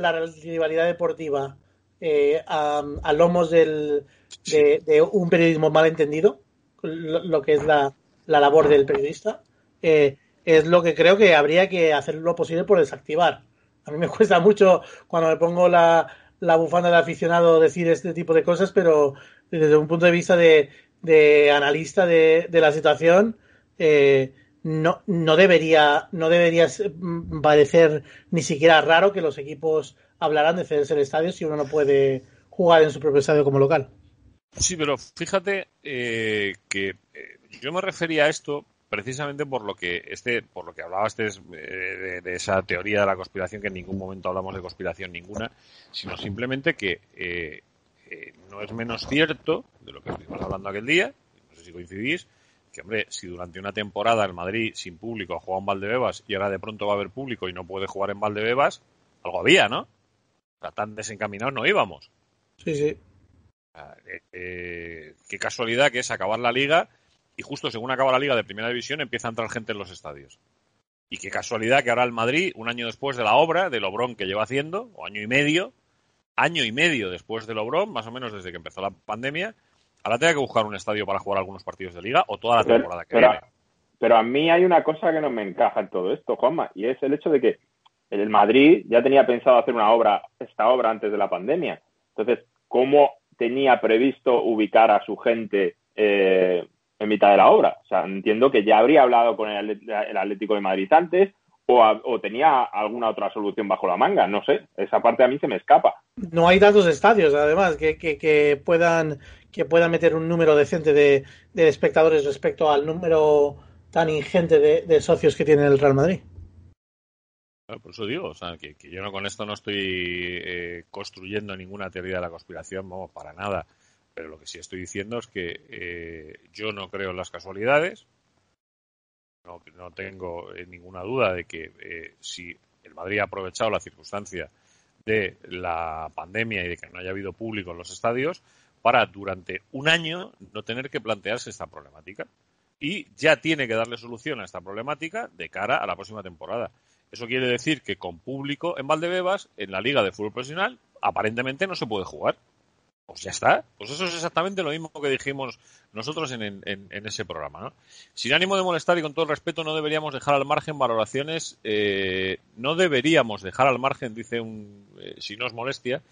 rivalidad deportiva eh, a, lomos del, de, un periodismo mal entendido, lo, que es la, labor del periodista, eh, es lo que creo que habría que hacer lo posible por desactivar. A mí me cuesta mucho cuando me pongo la, la bufanda de aficionado decir este tipo de cosas, pero desde un punto de vista de, de analista de, de la situación, eh, no, no debería, no debería mm, parecer ni siquiera raro que los equipos hablaran de cederse el estadio si uno no puede jugar en su propio estadio como local. Sí, pero fíjate eh, que eh, yo me refería a esto precisamente por lo que este, por lo que hablabas de, eh, de, esa teoría de la conspiración, que en ningún momento hablamos de conspiración ninguna, sino simplemente que no es menos cierto de lo que estuvimos hablando aquel día, no sé si coincidís, que hombre, si durante una temporada el Madrid sin público ha jugado en Valdebebas y ahora de pronto va a haber público y no puede jugar en Valdebebas, algo había, ¿no? O sea, tan desencaminados no íbamos. Sí, sí. Eh, eh, qué casualidad que es acabar la liga y justo según acaba la liga de primera división empieza a entrar gente en los estadios. Y qué casualidad que ahora el Madrid, un año después de la obra, del Obrón que lleva haciendo, o año y medio, año y medio después del Obrón, más o menos desde que empezó la pandemia, ahora tenga que buscar un estadio para jugar algunos partidos de liga o toda la temporada que pero, viene. Pero a mí hay una cosa que no me encaja en todo esto, Juanma, y es el hecho de que el Madrid ya tenía pensado hacer una obra, esta obra antes de la pandemia. Entonces, ¿cómo tenía previsto ubicar a su gente eh, en mitad de la obra? O sea, entiendo que ya habría hablado con el, Atlético de Madrid antes o, tenía alguna otra solución bajo la manga. No sé, esa parte a mí se me escapa. No hay tantos estadios, además, que, que puedan que pueda meter un número decente de, espectadores respecto al número tan ingente de, socios que tiene el Real Madrid. por eso digo, o sea, que, yo no con esto no estoy eh, construyendo ninguna teoría de la conspiración, vamos, para nada. Pero lo que sí estoy diciendo es que eh, yo no creo en las casualidades. No, no tengo eh, ninguna duda de que si el Madrid ha aprovechado la circunstancia de la pandemia y de que no haya habido público en los estadios, para durante un año no tener que plantearse esta problemática. Y ya tiene que darle solución a esta problemática de cara a la próxima temporada. Eso quiere decir que con público en Valdebebas, en la Liga de Fútbol Profesional, aparentemente no se puede jugar. Pues ya está. Pues eso es exactamente lo mismo que dijimos nosotros en, ese programa. ¿no? Sin ánimo de molestar y con todo el respeto, no deberíamos dejar al margen valoraciones, eh, no deberíamos dejar al margen, dice un, eh, si no es molestia,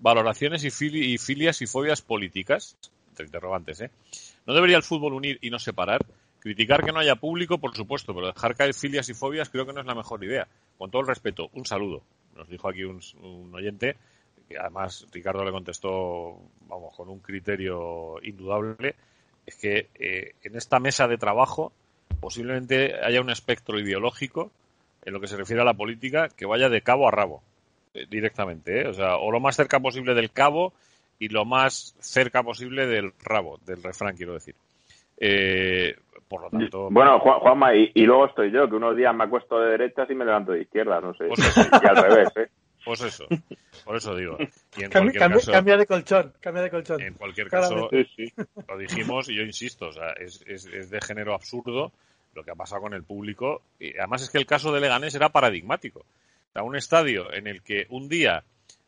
valoraciones y, filias y fobias políticas. Entre interrogantes, ¿eh? ¿No debería el fútbol unir y no separar? Criticar que no haya público, por supuesto, pero dejar caer filias y fobias creo que no es la mejor idea. Con todo el respeto, un saludo. Nos dijo aquí un, oyente, que además Ricardo le contestó, vamos, con un criterio indudable, es que eh, en esta mesa de trabajo posiblemente haya un espectro ideológico en lo que se refiere a la política que vaya de cabo a rabo. Eh, directamente, ¿eh? o sea, o lo más cerca posible del cabo y lo más cerca posible del rabo, del refrán, quiero decir. Eh, por lo tanto. Bueno, Juanma, y, luego estoy yo, que unos días me acuesto de derechas y me levanto de izquierda, no sé. Pues y al revés, ¿eh? Pues eso, por eso digo. cambia, de colchón, cambia de colchón. En cualquier caso, lo dijimos y yo insisto, o sea, es, es, es, de género absurdo lo que ha pasado con el público. Y además es que el caso de Leganés era paradigmático a un estadio en el que un día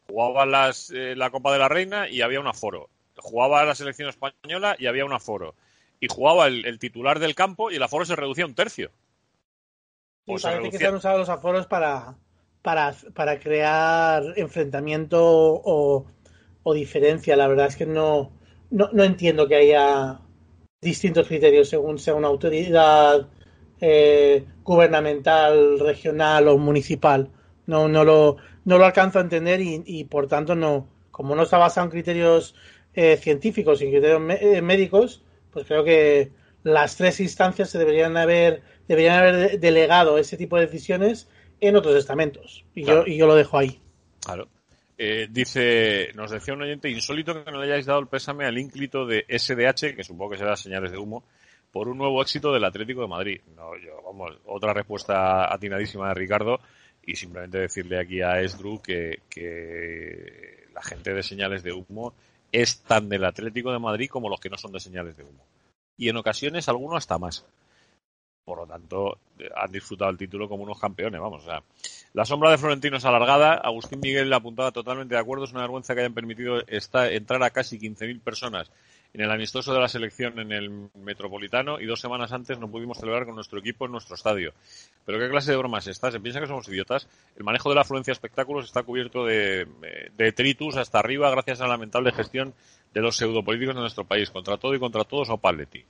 jugaba las, eh, la Copa de la Reina y había un aforo. Jugaba la selección española y había un aforo. Y jugaba el, titular del campo y el aforo se reducía a un tercio. Y parece que se han usado los aforos para, para, para crear enfrentamiento o, o, diferencia. La verdad es que no, no, no, entiendo que haya distintos criterios según sea una autoridad eh, gubernamental, regional o municipal No, no lo, no lo alcanzo a entender y, y por tanto no, como no está basado en criterios eh, científicos y criterios eh, médicos, pues creo que las tres instancias se deberían haber, deberían haber delegado ese tipo de decisiones en otros estamentos. Y, yo, y yo lo dejo ahí. Claro. Eh, dice, nos decía un oyente insólito que no le hayáis dado el pésame al ínclito de SDH, que supongo que será señales de humo, por un nuevo éxito del Atlético de Madrid. No, yo, vamos, otra respuesta atinadísima de Ricardo y simplemente decirle aquí a Esdru que, que la gente de señales de humo es tan del Atlético de Madrid como los que no son de señales de humo. Y en ocasiones algunos hasta más. Por lo tanto, han disfrutado el título como unos campeones, vamos. O sea, la sombra de Florentino es alargada. Agustín Miguel la apuntaba totalmente de acuerdo. Es una vergüenza que hayan permitido entrar a casi 15.000 personas en el amistoso de la selección en el Metropolitano y dos semanas antes no pudimos celebrar con nuestro equipo en nuestro estadio. Pero ¿qué clase de bromas es esta? ¿Se piensa que somos idiotas? El manejo de la afluencia a espectáculos está cubierto de detritus hasta arriba gracias a la lamentable gestión de los pseudopolíticos de nuestro país. Contra todo y contra todos o Paletti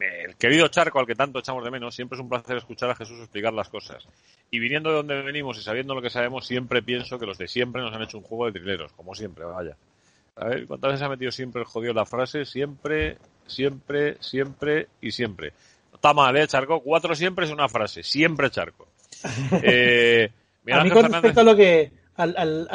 el querido charco al que tanto echamos de menos, siempre es un placer escuchar a Jesús explicar las cosas. Y viniendo de donde venimos y sabiendo lo que sabemos, siempre pienso que los de siempre nos han hecho un juego de trileros, como siempre, vaya. A ver, ¿cuántas veces ha metido siempre el jodido la frase? Siempre, siempre, siempre y siempre. está mal, ¿eh, Charco? Cuatro siempre es una frase. Siempre Charco. Eh, a mí con respecto a lo que... Al, al,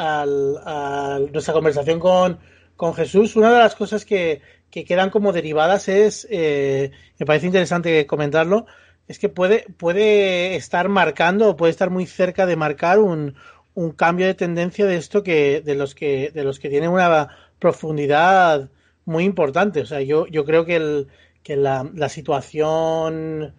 a nuestra conversación con, con Jesús, una de las cosas que, que quedan como derivadas es, eh, me parece interesante comentarlo, es que puede, puede estar marcando o puede estar muy cerca de marcar un, un cambio de tendencia de esto que, de los que, de los que tienen una profundidad muy importante. O sea, yo, yo creo que, el, que la, la situación,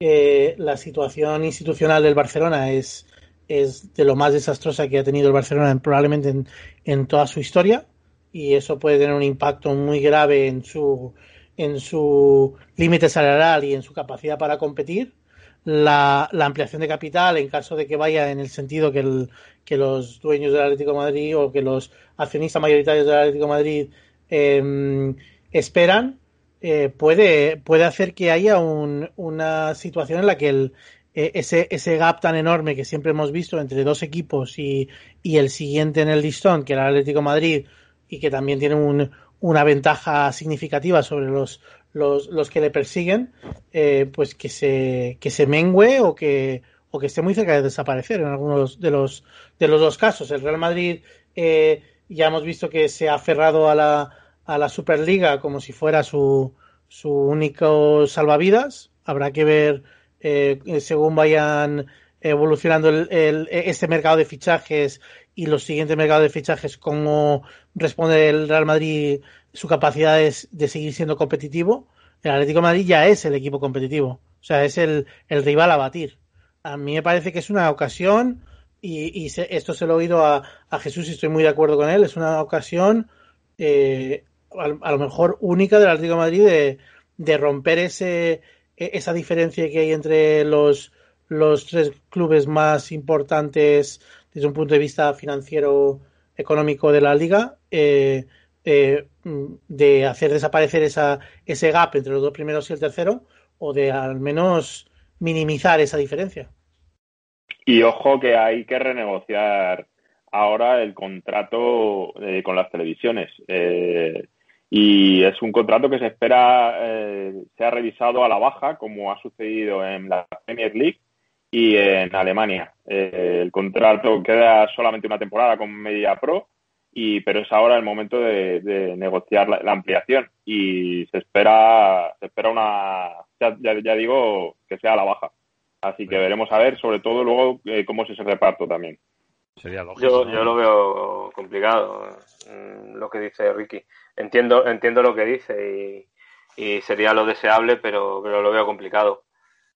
eh, la situación institucional del Barcelona es, es de lo más desastrosa que ha tenido el Barcelona probablemente en, en toda su historia y eso puede tener un impacto muy grave en su, en su límite salarial y en su capacidad para competir. La, la, ampliación de capital en caso de que vaya en el sentido que, el, que los dueños del Atlético Madrid o que los accionistas mayoritarios del Atlético Madrid eh, esperan, eh, puede, puede hacer que haya un, una situación en la que el, eh, ese, ese gap tan enorme que siempre hemos visto entre dos equipos y, y el siguiente en el listón, que era el Atlético Madrid, y que también tiene un, una ventaja significativa sobre los, los, los que le persiguen, eh, pues que se, que se mengue o que, o que esté muy cerca de desaparecer en algunos de los, de los dos casos. El Real Madrid eh, ya hemos visto que se ha aferrado a la, a la Superliga como si fuera su, su único salvavidas. Habrá que ver eh, según vayan evolucionando el, el, este mercado de fichajes y los siguientes mercados de fichajes, cómo responde el Real Madrid, su capacidad de seguir siendo competitivo. El Atlético Madrid ya es el equipo competitivo, o sea, es el, el rival a batir. A mí me parece que es una ocasión, y, y se, esto se lo he oído a, Jesús y estoy muy de acuerdo con él, es una ocasión eh, a, a, lo mejor única del Atlético de Madrid de, de romper ese, e, esa diferencia que hay entre los, los tres clubes más importantes desde un punto de vista financiero económico de la liga, eh, eh, de hacer desaparecer esa, ese gap entre los dos primeros y el tercero, o de al menos minimizar esa diferencia. Y ojo que hay que renegociar ahora el contrato eh, con las televisiones. Eh, y es un contrato que se espera eh, sea revisado a la baja, como ha sucedido en la Premier League y en Alemania. Eh, el contrato queda solamente una temporada con Media Pro, y, pero es ahora el momento de, de negociar la, la, ampliación y se espera, se espera una, ya, ya, digo, que sea a la baja. Así que veremos a ver, sobre todo luego, eh, cómo se reparto también. Sería lógico. Yo, ¿no? yo lo veo complicado, mm, lo que dice Ricky. Entiendo, entiendo lo que dice y, y sería lo deseable, pero, pero lo veo complicado.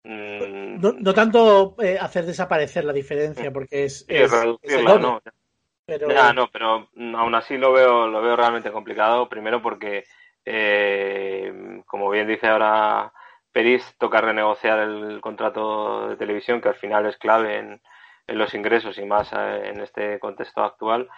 Mm. No, no, tanto eh, hacer desaparecer la diferencia, porque es. Sí, es, reducirla, es no. Pero... Ya, no, pero aún así lo veo, lo veo realmente complicado. Primero porque, eh, como bien dice ahora Peris, toca renegociar el contrato de televisión, que al final es clave en, en los ingresos y más eh, en este contexto actual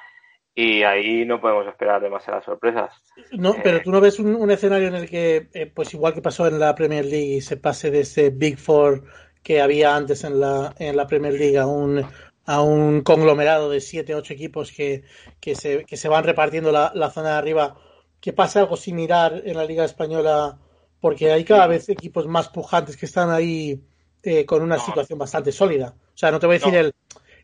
y ahí no podemos esperar demasiadas sorpresas. No, eh, pero tú no ves un, un escenario en el que, eh, pues igual que pasó en la Premier League, se pase de ese Big Four que había antes en la, en la Premier League a un, a un conglomerado de siete, ocho equipos que, que, se, que se van repartiendo la, la zona de arriba, que pasa algo similar en la Liga Española, porque hay cada vez equipos más pujantes que están ahí eh, con una situación bastante sólida. O sea, no te voy a decir el,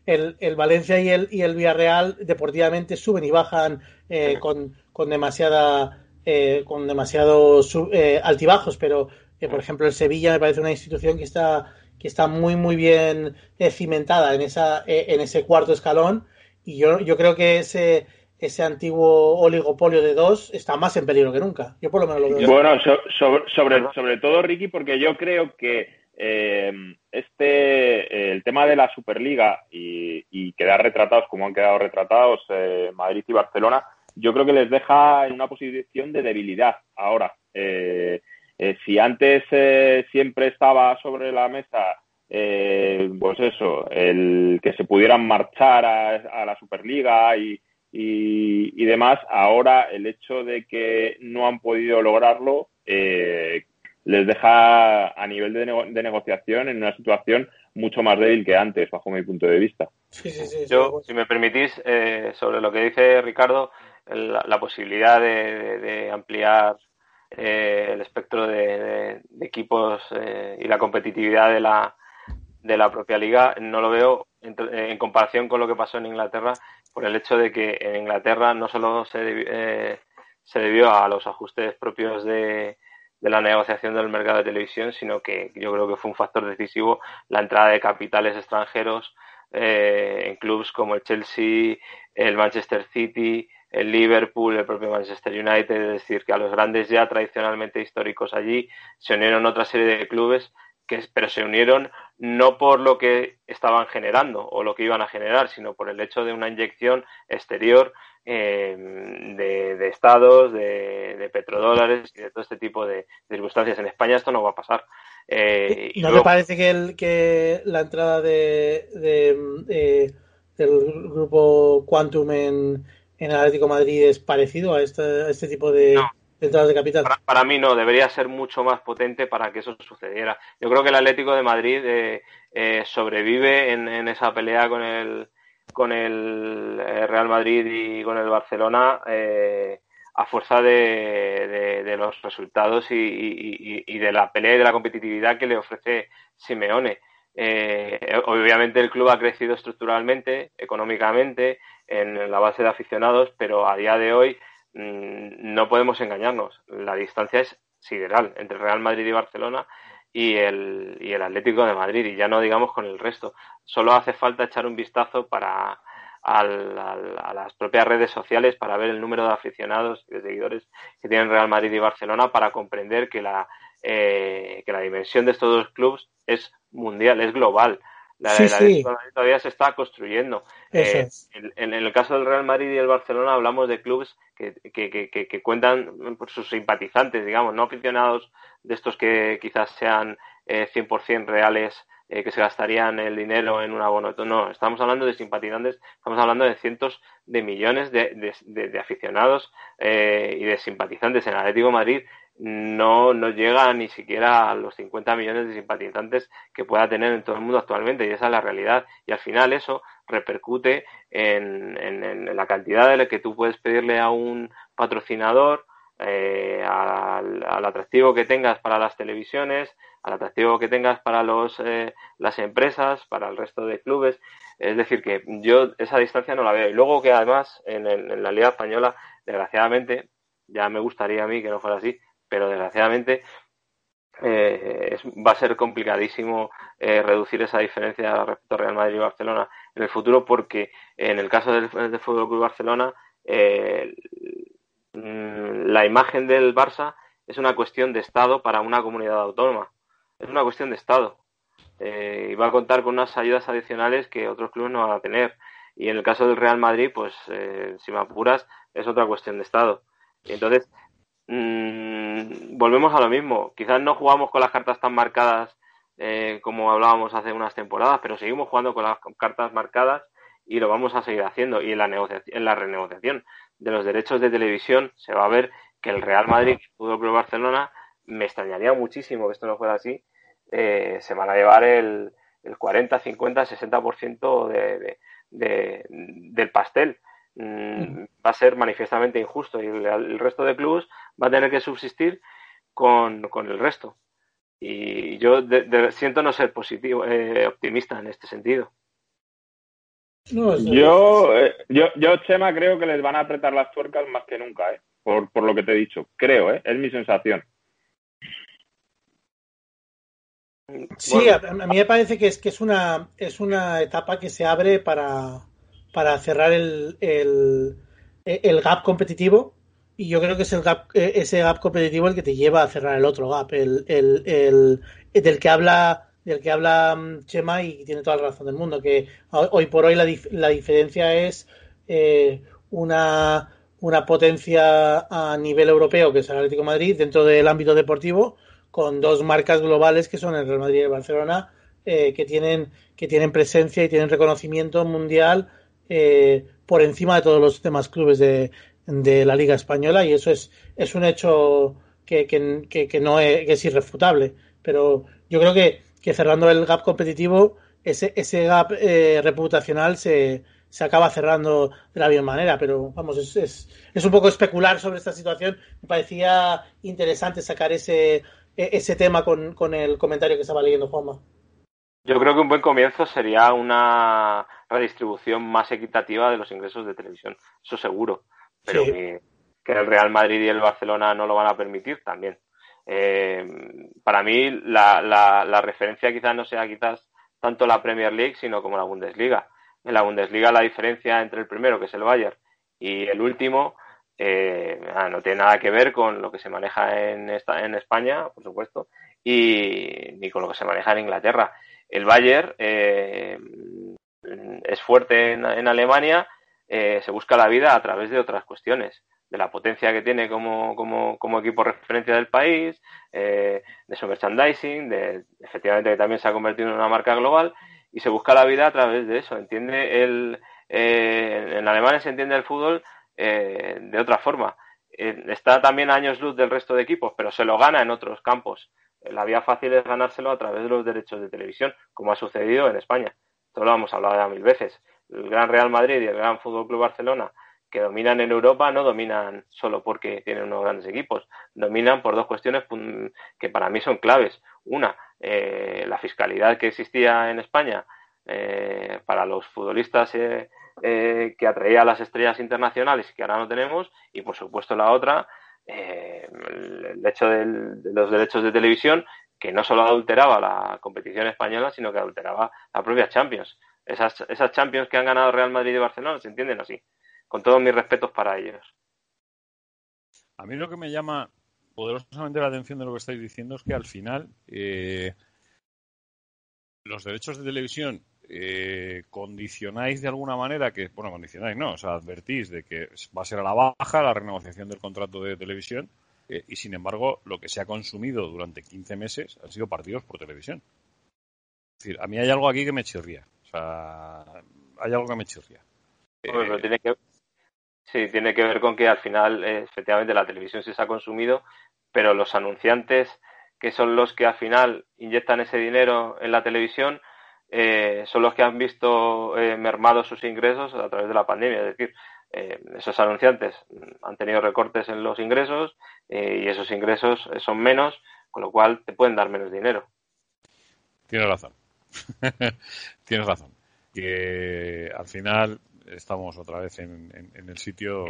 el, el, Valencia y el, y el Villarreal deportivamente suben y bajan eh, con, con demasiada eh, con demasiados eh, altibajos, pero eh, por ejemplo el Sevilla me parece una institución que está que está muy muy bien eh, cimentada en esa en ese cuarto escalón y yo, yo creo que ese ese antiguo oligopolio de dos está más en peligro que nunca. Yo por lo menos lo veo. Bueno, so, sobre, sobre, sobre todo, Ricky, porque yo creo que eh, este el tema de la Superliga y, y, quedar retratados como han quedado retratados eh, Madrid y Barcelona, yo creo que les deja en una posición de debilidad ahora. Eh, eh, si antes eh, siempre estaba sobre la mesa, eh, pues eso, el que se pudieran marchar a, a la Superliga y, y, y, demás, ahora el hecho de que no han podido lograrlo eh, les deja a nivel de, nego de, negociación en una situación mucho más débil que antes, bajo mi punto de vista. Sí, sí, sí, Yo, si me permitís, sobre lo que dice Ricardo, la, la posibilidad de, de, de ampliar eh, el espectro de, equipos eh, y la competitividad de la, de la propia liga no lo veo en, en, comparación con lo que pasó en Inglaterra por el hecho de que en Inglaterra no solo se, eh, se debió a los ajustes propios de, de la negociación del mercado de televisión, sino que yo creo que fue un factor decisivo la entrada de capitales extranjeros eh, en clubes como el Chelsea, el Manchester City, el Liverpool, el propio Manchester United, es decir, que a los grandes ya tradicionalmente históricos allí se unieron otra serie de clubes, que, pero se unieron no por lo que estaban generando o lo que iban a generar, sino por el hecho de una inyección exterior eh, de, de, estados, de, de, petrodólares y de todo este tipo de, de, circunstancias. En España esto no va a pasar. Eh, ¿No luego... te parece que, el, que la entrada de, eh, del grupo Quantum en en el Atlético Madrid es parecido a este, a este tipo de, no. de, entradas de capital? Para, para, mí no, debería ser mucho más potente para que eso sucediera. Yo creo que el Atlético de Madrid eh, eh, sobrevive en, en, esa pelea con el, con el eh, Real Madrid y con el Barcelona eh, a fuerza de, de, de los resultados y, y, y, de la pelea y de la competitividad que le ofrece Simeone. Eh, obviamente el club ha crecido estructuralmente, económicamente, en la base de aficionados, pero a día de hoy mmm, no podemos engañarnos. La distancia es sideral entre Real Madrid y Barcelona y el, Atlético de Madrid, y ya no digamos con el resto. Solo hace falta echar un vistazo para al, a las propias redes sociales para ver el número de aficionados y de seguidores que tienen Real Madrid y Barcelona para comprender que la, eh, que la dimensión de estos dos clubes es mundial, es global. La, sí, la sí. todavía se está construyendo. Eh, en, en, el caso del Real Madrid y el Barcelona hablamos de clubes que, que, que, que, cuentan por sus simpatizantes, digamos, no aficionados de estos que quizás sean eh, 100% reales, eh, que se gastarían el dinero en un abono. No, estamos hablando de simpatizantes, estamos hablando de cientos de millones de, de, de, de aficionados eh, y de simpatizantes en Atlético Madrid no, no llega ni siquiera a los 50 millones de simpatizantes que pueda tener en todo el mundo actualmente y esa es la realidad. Y al final eso repercute en, en, la cantidad de la que tú puedes pedirle a un patrocinador eh, al, atractivo que tengas para las televisiones al atractivo que tengas para los, eh, las empresas para el resto de clubes. Es decir que yo esa distancia no la veo. Y luego que además en, en la liga española desgraciadamente ya me gustaría a mí que no fuera así pero desgraciadamente eh, va a ser complicadísimo eh, reducir esa diferencia respecto a Real Madrid y Barcelona en el futuro porque en el caso del, Fútbol Club Barcelona eh, la imagen del Barça es una cuestión de Estado para una comunidad autónoma. Es una cuestión de Estado. Y va a contar con unas ayudas adicionales que otros clubes no van a tener. Y en el caso del Real Madrid pues si me apuras es otra cuestión de Estado. Entonces mmm, volvemos a lo mismo. Quizás no jugamos con las cartas tan marcadas eh, como hablábamos hace unas temporadas, pero seguimos jugando con las cartas marcadas y lo vamos a seguir haciendo. Y en la, negociación, en la renegociación de los derechos de televisión se va a ver que el Real Madrid el Fútbol Club Barcelona me extrañaría muchísimo que esto no fuera así. Eh, se van a llevar el, el 40, 50, 60% de, de, de, del pastel. Mm, va a ser manifiestamente injusto y el, resto de clubes va a tener que subsistir con, con el resto. Y yo siento no ser positivo, eh, optimista en este sentido. yo, eh, yo, yo, Chema, creo que les van a apretar las tuercas más que nunca, ¿eh? por, por lo que te he dicho. Creo, ¿eh? es mi sensación. Sí, a, mí me parece que es que es una es una etapa que se abre para, para cerrar el, el, el, gap competitivo. Y yo creo que es el gap, eh, ese gap competitivo el que te lleva a cerrar el otro gap, el, el, el del que habla del que habla mm, Chema y tiene toda la razón del mundo, que hoy por hoy la, la diferencia es eh, una, una potencia a nivel europeo, que es el Atlético Madrid, dentro del ámbito deportivo, con dos marcas globales que son el Real Madrid y el Barcelona, eh, que, tienen, que tienen presencia y tienen reconocimiento mundial eh, por encima de todos los demás clubes de, de, la Liga Española y eso es, es un hecho que, que, que, no es, irrefutable. Pero yo creo que, que cerrando el gap competitivo, ese, ese gap eh, reputacional se, se acaba cerrando de la misma manera, pero vamos, es, es, es, un poco especular sobre esta situación. Me parecía interesante sacar ese, e-, ese tema con, con el comentario que estaba leyendo Juanma. Yo creo que un buen comienzo sería una redistribución más equitativa de los ingresos de televisión, eso seguro, pero que, el Real Madrid y el Barcelona no lo van a permitir también. Eh, para mí la, la, la, referencia quizás no sea quizás tanto la Premier League, sino como la Bundesliga. En la Bundesliga la diferencia entre el primero, que es el Bayern, y el último eh, no tiene nada que ver con lo que se maneja en, esta, en España, por supuesto, y ni con lo que se maneja en Inglaterra. El Bayern eh, es fuerte en, Alemania, eh, se busca la vida a través de otras cuestiones, de la potencia que tiene como, equipo referencia del país, de su merchandising, de efectivamente que también se ha convertido en una marca global, y se busca la vida a través de eso. Entiende el, en Alemania se entiende el fútbol eh, de otra forma. Eh, está también a años luz del resto de equipos, pero se lo gana en otros campos. La vía fácil es ganárselo a través de los derechos de televisión, como ha sucedido en España. Esto lo hemos hablado ya mil veces. El Gran Real Madrid y el Gran Fútbol Club Barcelona, que dominan en Europa, no dominan solo porque tienen unos grandes equipos, dominan por dos cuestiones que para mí son claves. Una, eh, la fiscalidad que existía en España para los futbolistas eh, que atraía a las estrellas internacionales y que ahora no tenemos, y por supuesto la otra, eh, el hecho de los derechos de televisión, que no solo adulteraba la competición española, sino que adulteraba la propia Champions. Esas, Champions que han ganado Real Madrid y Barcelona se entienden así, con todos mis respetos para ellos. A mí lo que me llama poderosamente la atención de lo que estáis diciendo es que al final eh, los derechos de televisión eh, condicionáis de alguna manera que, bueno, condicionáis, no, o sea, advertís de que va a ser a la baja la renegociación del contrato de televisión eh, y, sin embargo, lo que se ha consumido durante 15 meses han sido partidos por televisión. Es decir, a mí hay algo aquí que me chirría. O sea, hay algo que me chirría. Eh, tiene que, sí, tiene que ver con que al final, efectivamente, la televisión sí se ha consumido, pero los anunciantes, que son los que al final inyectan ese dinero en la televisión, eh, son los que han visto eh, mermados sus ingresos a través de la pandemia. Es decir, eh, esos anunciantes han tenido recortes en los ingresos y esos ingresos son menos, con lo cual te pueden dar menos dinero. Tienes razón. Tienes razón. Que al final estamos otra vez en, el sitio.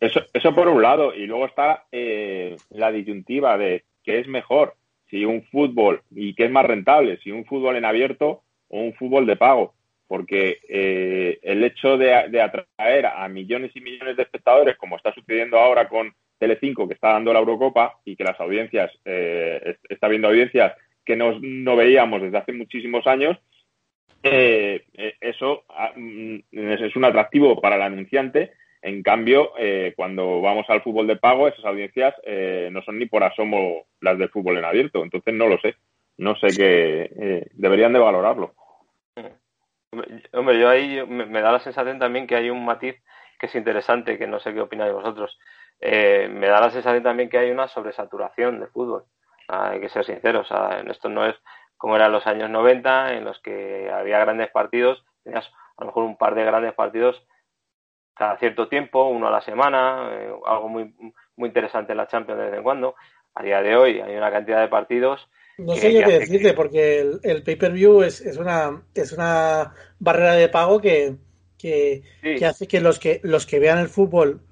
Eso, eso por un lado. Y luego está la disyuntiva de qué es mejor, si un fútbol y qué es más rentable, si un fútbol en abierto o un fútbol de pago, porque eh, el hecho de, atraer a millones y millones de espectadores, como está sucediendo ahora con Telecinco, que está dando la Eurocopa y que las audiencias, eh, está viendo audiencias que no, veíamos desde hace muchísimos años, eh, eso ah, mm, es un atractivo para el anunciante. En cambio, cuando vamos al fútbol de pago, esas audiencias no son ni por asomo las del fútbol en abierto. Entonces, no lo sé. No sé qué. deberían de valorarlo. Hombre, yo ahí me, da la sensación también que hay un matiz que es interesante, que no sé qué opináis vosotros. Eh, me da la sensación también que hay una sobresaturación de fútbol. hay que ser sinceros, esto no es como eran los años 90, en los que había grandes partidos, tenías a lo mejor un par de grandes partidos cada cierto tiempo, uno a la semana, eh, algo muy, muy interesante en la Champions de vez en cuando. A día de hoy hay una cantidad de partidos. No sé qué decirte, porque el, pay-per-view es, es, una, es una barrera de pago que, que, hace que los, que los que vean el fútbol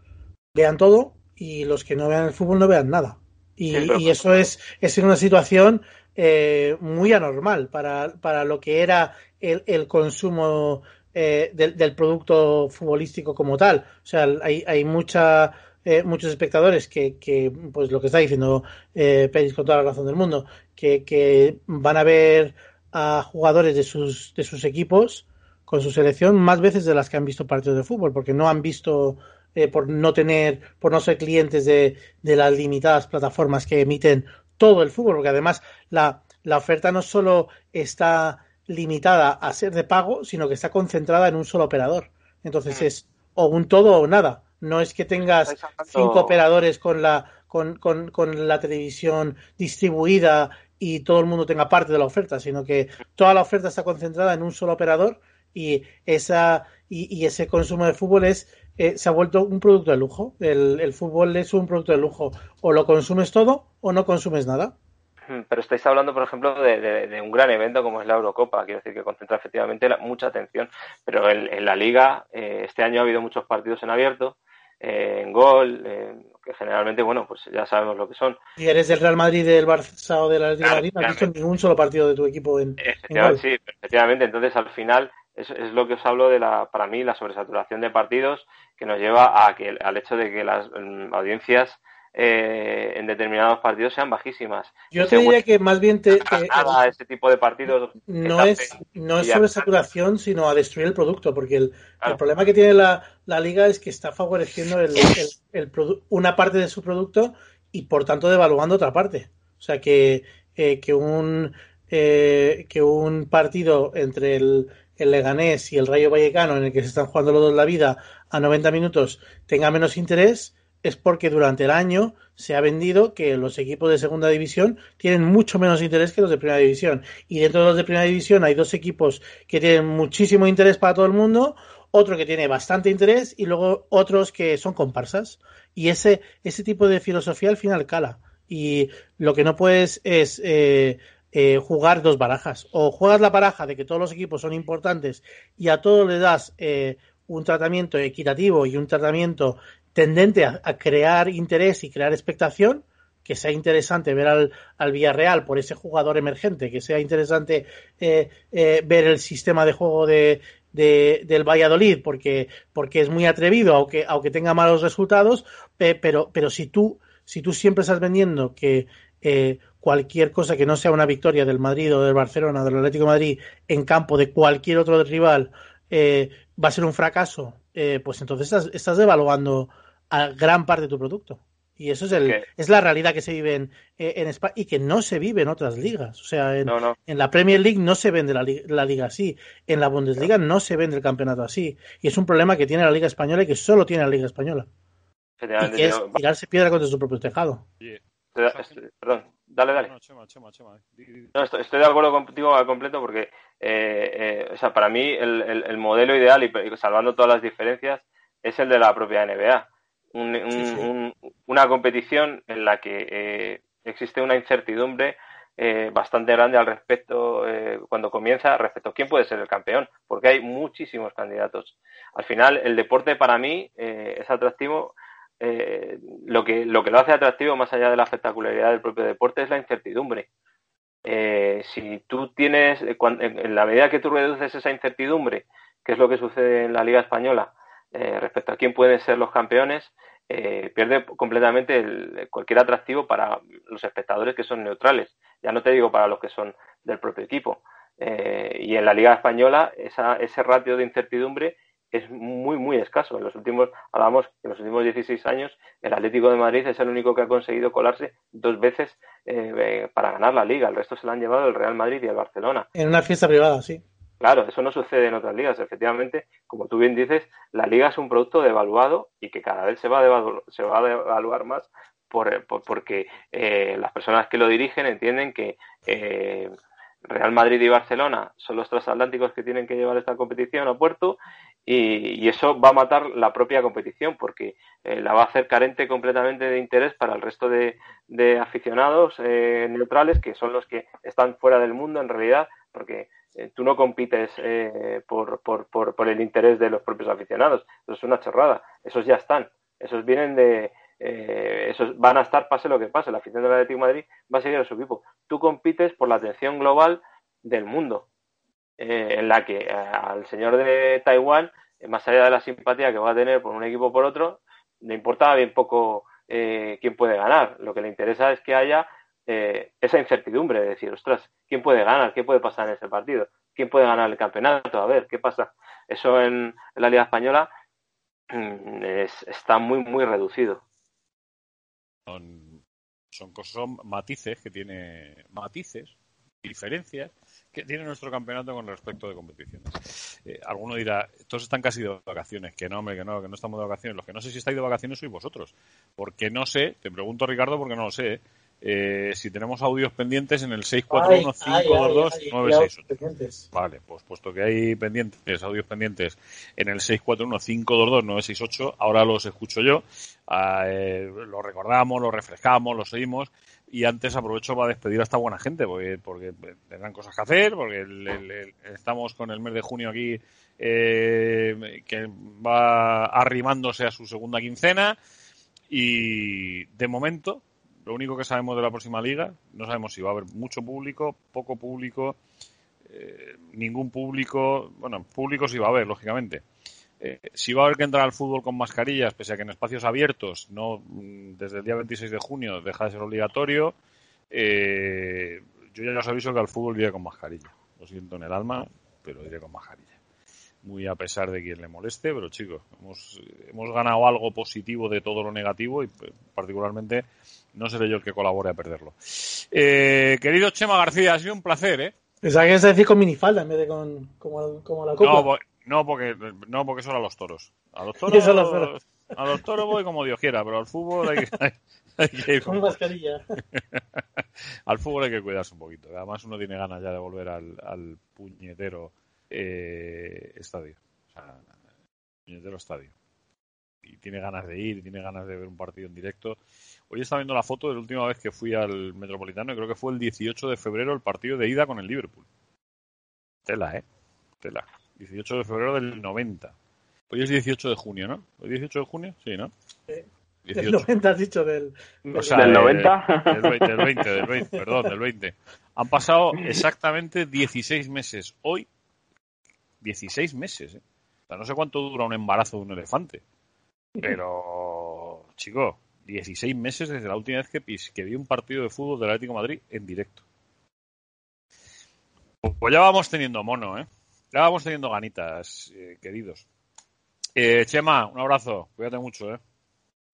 vean todo y los que no vean el fútbol no vean nada. Y, y eso es, es una situación eh, muy anormal para, para, lo que era el, el consumo eh, del, del, producto futbolístico como tal. O sea, hay, hay mucha, eh, muchos espectadores que, que, pues lo que está diciendo eh, Pérez con toda la razón del mundo, que, que van a ver a jugadores de sus, de sus equipos con su selección más veces de las que han visto partidos de fútbol, porque no han visto eh, por no tener, por no ser clientes de, de, las limitadas plataformas que emiten todo el fútbol, porque además la, la oferta no solo está limitada a ser de pago, sino que está concentrada en un solo operador. Entonces mm. es o un todo o nada. No es que tengas cinco operadores con la, con, con, con, la televisión distribuida y todo el mundo tenga parte de la oferta, sino que toda la oferta está concentrada en un solo operador y esa y, y ese consumo de fútbol es eh, se ha vuelto un producto de lujo. El, el fútbol es un producto de lujo. O lo consumes todo o no consumes nada. Hmm, pero estáis hablando, por ejemplo, de, un gran evento como es la Eurocopa, quiero decir que concentra efectivamente mucha atención, pero en, la liga eh, este año ha habido muchos partidos en abierto, eh, en gol, eh, que generalmente, bueno, pues ya sabemos lo que son. ¿Y eres del Real Madrid, del Barça o del Atlético de Madrid? ¿No has visto ningún solo partido de tu equipo en, Sí, efectivamente, entonces al final es, es, lo que os hablo de la, para mí, la sobresaturación de partidos que nos lleva a que, al hecho de que las mm, audiencias eh, en determinados partidos sean bajísimas. Yo te diría que más bien te, ese tipo de partidos no es no es sobre saturación, sino a destruir el producto, porque el, problema que tiene la, la, liga es que está favoreciendo el, el, una parte de su producto y por tanto devaluando otra parte. O sea que, eh, que un eh, que un partido entre el, el Leganés y el Rayo Vallecano en el que se están jugando los dos la vida a 90 minutos tenga menos interés es porque durante el año se ha vendido que los equipos de segunda división tienen mucho menos interés que los de primera división. Y dentro de los de primera división hay dos equipos que tienen muchísimo interés para todo el mundo, otro que tiene bastante interés y luego otros que son comparsas. Y ese, ese tipo de filosofía al final cala. Y lo que no puedes es eh, eh, jugar dos barajas. O juegas la baraja de que todos los equipos son importantes y a todos le das eh, un tratamiento equitativo y un tratamiento tendente a, crear interés y crear expectación, que sea interesante ver al, al Villarreal por ese jugador emergente, que sea interesante eh, eh, ver el sistema de juego de, de, del Valladolid porque, porque es muy atrevido, aunque, aunque tenga malos resultados, pero, pero si tú, si tú siempre estás vendiendo que eh, cualquier cosa que no sea una victoria del Madrid o del Barcelona, del Atlético de Madrid, en campo de cualquier otro rival, va a ser un fracaso, pues entonces estás, estás devaluando a gran parte de tu producto. Y eso es, el, es la realidad que se vive en, eh, en, España y que no se vive en otras ligas. O sea, en, en la Premier League no se vende la, la, liga así. En la Bundesliga no se vende el campeonato así. Y es un problema que tiene la Liga Española y que solo tiene la Liga Española. Y que es tirarse piedra contra su propio tejado. Perdón, dale, dale. No, estoy, de acuerdo contigo al completo porque, eh, eh, o sea, para mí el, el, el modelo ideal, y salvando todas las diferencias, es el de la propia NBA una competición en la que eh, existe una incertidumbre eh, bastante grande al respecto eh, cuando comienza respecto a quién puede ser el campeón, porque hay muchísimos candidatos. Al final, el deporte para mí es atractivo. lo, que, lo que lo hace atractivo, más allá de la espectacularidad del propio deporte, es la incertidumbre. si tú tienes, en la medida que tú reduces esa incertidumbre, que es lo que sucede en la Liga Española, eh, respecto a quién pueden ser los campeones, eh, pierde completamente cualquier atractivo para los espectadores que son neutrales. Ya no te digo para los que son del propio equipo. Eh, y en la Liga Española ese ratio de incertidumbre es muy, muy escaso. En los últimos, hablamos, en los últimos 16 años, el Atlético de Madrid es el único que ha conseguido colarse dos veces para ganar la Liga. El resto se lo han llevado el Real Madrid y el Barcelona. En una fiesta privada, sí. Claro, eso no sucede en otras ligas. Efectivamente, como tú bien dices, la liga es un producto devaluado y que cada vez se va a se va a devaluar más por, porque eh, las personas que lo dirigen entienden que eh, Real Madrid y Barcelona son los transatlánticos que tienen que llevar esta competición a puerto y, eso va a matar la propia competición porque eh, la va a hacer carente completamente de interés para el resto de, aficionados eh, neutrales que son los que están fuera del mundo en realidad porque eh, tú no compites por, por, por, por, el interés de los propios aficionados. Eso es una chorrada. Esos ya están. Esos vienen de esos van a estar pase lo que pase. La afición del Atlético de Madrid va a seguir a su equipo. Tú compites por la atención global del mundo eh, en la que eh, al señor de Taiwán, eh, más allá de la simpatía que va a tener por un equipo o por otro, le importa bien poco quién puede ganar. Lo que le interesa es que haya esa incertidumbre de decir, ostras, ¿quién puede ganar? ¿Qué puede pasar en ese partido? ¿Quién puede ganar el campeonato? A ver, ¿qué pasa? Eso en, la Liga Española mm, está muy, muy reducido. Son, son, son matices que tiene matices, diferencias que tiene nuestro campeonato con respecto de competiciones. Eh, alguno dirá, todos están casi de vacaciones, que no, hombre, que no, que no estamos de vacaciones. Los que no sé si estáis de vacaciones sois vosotros. Porque no sé, te pregunto Ricardo porque no lo sé, eh, si tenemos audios pendientes en el 641-522-968. Vale, pues puesto que hay pendientes, audios pendientes en el 641-522-968, ahora los escucho yo, ah, eh, los recordamos, los refrescamos, los seguimos. Y antes aprovecho para despedir a esta buena gente porque, porque tendrán cosas que hacer, porque estamos con el mes de junio aquí eh, que va arrimándose a su segunda quincena. Y de momento lo único que sabemos de la próxima liga, no sabemos si va a haber mucho público, poco público, eh, ningún público, bueno, público sí va a haber, lógicamente. Eh, si va a haber que entrar al fútbol con mascarillas, pese a que en espacios abiertos, no mm, desde el día 26 de junio deja de ser obligatorio, eh, yo ya os aviso que al fútbol iré con mascarilla. Lo siento en el alma, pero iré con mascarilla. Muy a pesar de quien le moleste, pero chicos, hemos, hemos ganado algo positivo de todo lo negativo y pues, particularmente no seré yo el que colabore a perderlo. Eh, querido Chema García, ha sido un placer, ¿eh? Pensaba que decir con minifalda en vez de con como, la copa. No, porque, no, porque son a los toros. A los toros, a los toros voy como Dios quiera, pero al fútbol hay que, ir con mascarilla. al fútbol hay que cuidarse un poquito. Además, uno tiene ganas ya de volver al, puñetero eh, estadio. O sea, puñetero estadio. Y tiene ganas de ir, y tiene ganas de ver un partido en directo. Hoy estaba viendo la foto de la última vez que fui al Metropolitano y creo que fue el 18 de febrero el partido de ida con el Liverpool. Tela, ¿eh? Tela. 18 de febrero del 90. Hoy es 18 de junio, ¿no? ¿Hoy 18 de junio? Sí, ¿no? Sí. Del 90 has dicho del... O sea, ¿Del 90? Del 20, del 20, del 20, perdón, del 20. Han pasado exactamente 16 meses. Hoy, 16 meses, ¿eh? O sea, no sé cuánto dura un embarazo de un elefante. Pero, chico, 16 meses desde la última vez que, que vi un partido de fútbol del Atlético Madrid en directo. Pues ya vamos teniendo mono, ¿eh? Ya vamos teniendo ganitas, eh, queridos. Eh, Chema, un abrazo. Cuídate mucho, ¿eh?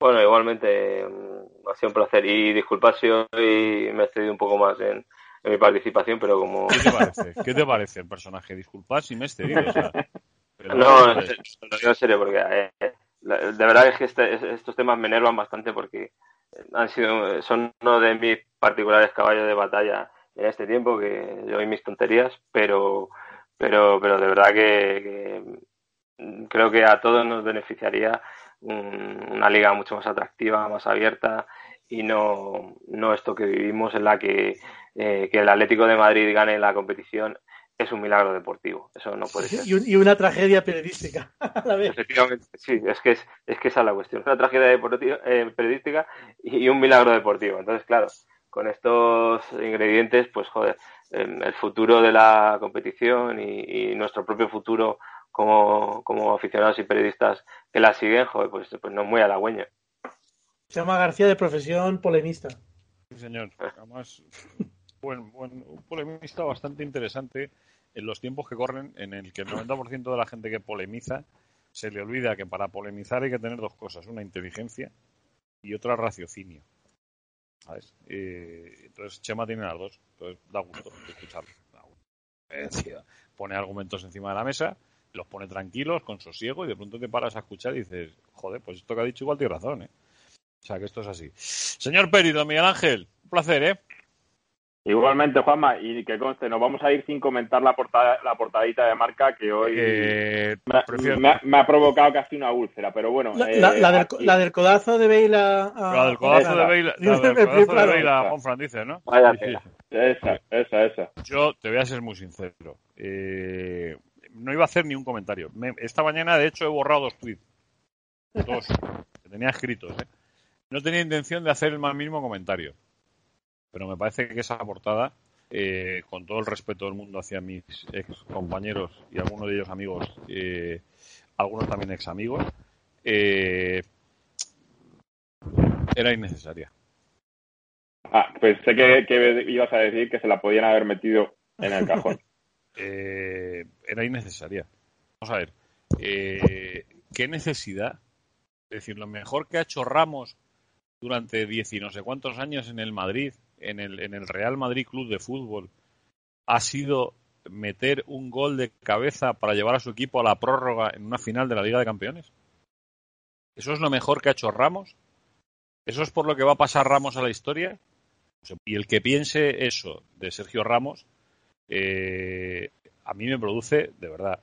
Bueno, igualmente, mm, ha sido un placer. Y disculpad si hoy me he excedido un poco más en, mi participación, pero como... ¿Qué te parece? ¿Qué te parece el personaje? Disculpad si me he excedido. no, lo digo en serio, porque eh, de verdad es que este, estos temas me enervan bastante porque han sido, son uno de mis particulares caballos de batalla en este tiempo, que yo y mis tonterías, pero pero, pero de verdad que, creo que a todos nos beneficiaría una liga mucho más atractiva, más abierta y no, no esto que vivimos en la que, eh, que el Atlético de Madrid gane la competición es un milagro deportivo. Eso no puede ser. Y, una tragedia periodística. Efectivamente, sí, es que, es, es que esa es la cuestión. Una tragedia deportiva, eh, periodística y, un milagro deportivo. Entonces, claro, con estos ingredientes, pues joder, el futuro de la competición y, nuestro propio futuro como, como, aficionados y periodistas que la siguen, joder, pues, pues no es muy halagüeño. Se llama García de profesión polemista. Sí, señor. Además, buen, un polemista bastante interesante en los tiempos que corren en el que el 90% de la gente que polemiza se le olvida que para polemizar hay que tener dos cosas, una inteligencia y otra raciocinio. Eh, entonces Chema tiene las dos, entonces da gusto escucharlo. Pone argumentos encima de la mesa, los pone tranquilos, con sosiego, y de pronto te paras a escuchar y dices, joder, pues esto que ha dicho igual tiene razón, ¿eh? O sea, que esto es así. Señor Perito, Miguel Ángel, un placer, ¿eh? Igualmente, Juanma, y que conste, nos vamos a ir sin comentar la, portada, la portadita de marca que hoy Eh, me, prefiero- me ha, me ha provocado casi una úlcera, pero bueno. La, eh, la- la del, aquí- la del codazo de Bale a, La del codazo esa. de Bale, la del codazo de claro. Bale a Juanfran, dice, ¿no? Vaya Sí, sí. tela. Esa, esa, esa. Yo te voy a ser muy sincero. Eh, no iba a hacer ni un comentario. Me- esta mañana, de hecho, he borrado dos tweets. Dos. que tenía escritos, ¿eh? No tenía intención de hacer el más mínimo comentario. Pero me parece que esa portada, eh, con todo el respeto del mundo hacia mis ex compañeros y algunos de ellos amigos, eh, algunos también ex amigos, eh, era innecesaria. Ah, pensé que, que ibas a decir que se la podían haber metido en el cajón. eh, era innecesaria. Vamos a ver, eh, ¿qué necesidad? Es decir, lo mejor que ha hecho Ramos durante diez y no sé cuántos años en el Madrid, en el, en el Real Madrid Club de Fútbol, ha sido meter un gol de cabeza para llevar a su equipo a la prórroga en una final de la Liga de Campeones. ¿Eso es lo mejor que ha hecho Ramos? ¿Eso es por lo que va a pasar Ramos a la historia? Y el que piense eso de Sergio Ramos, eh, a mí me produce, de verdad,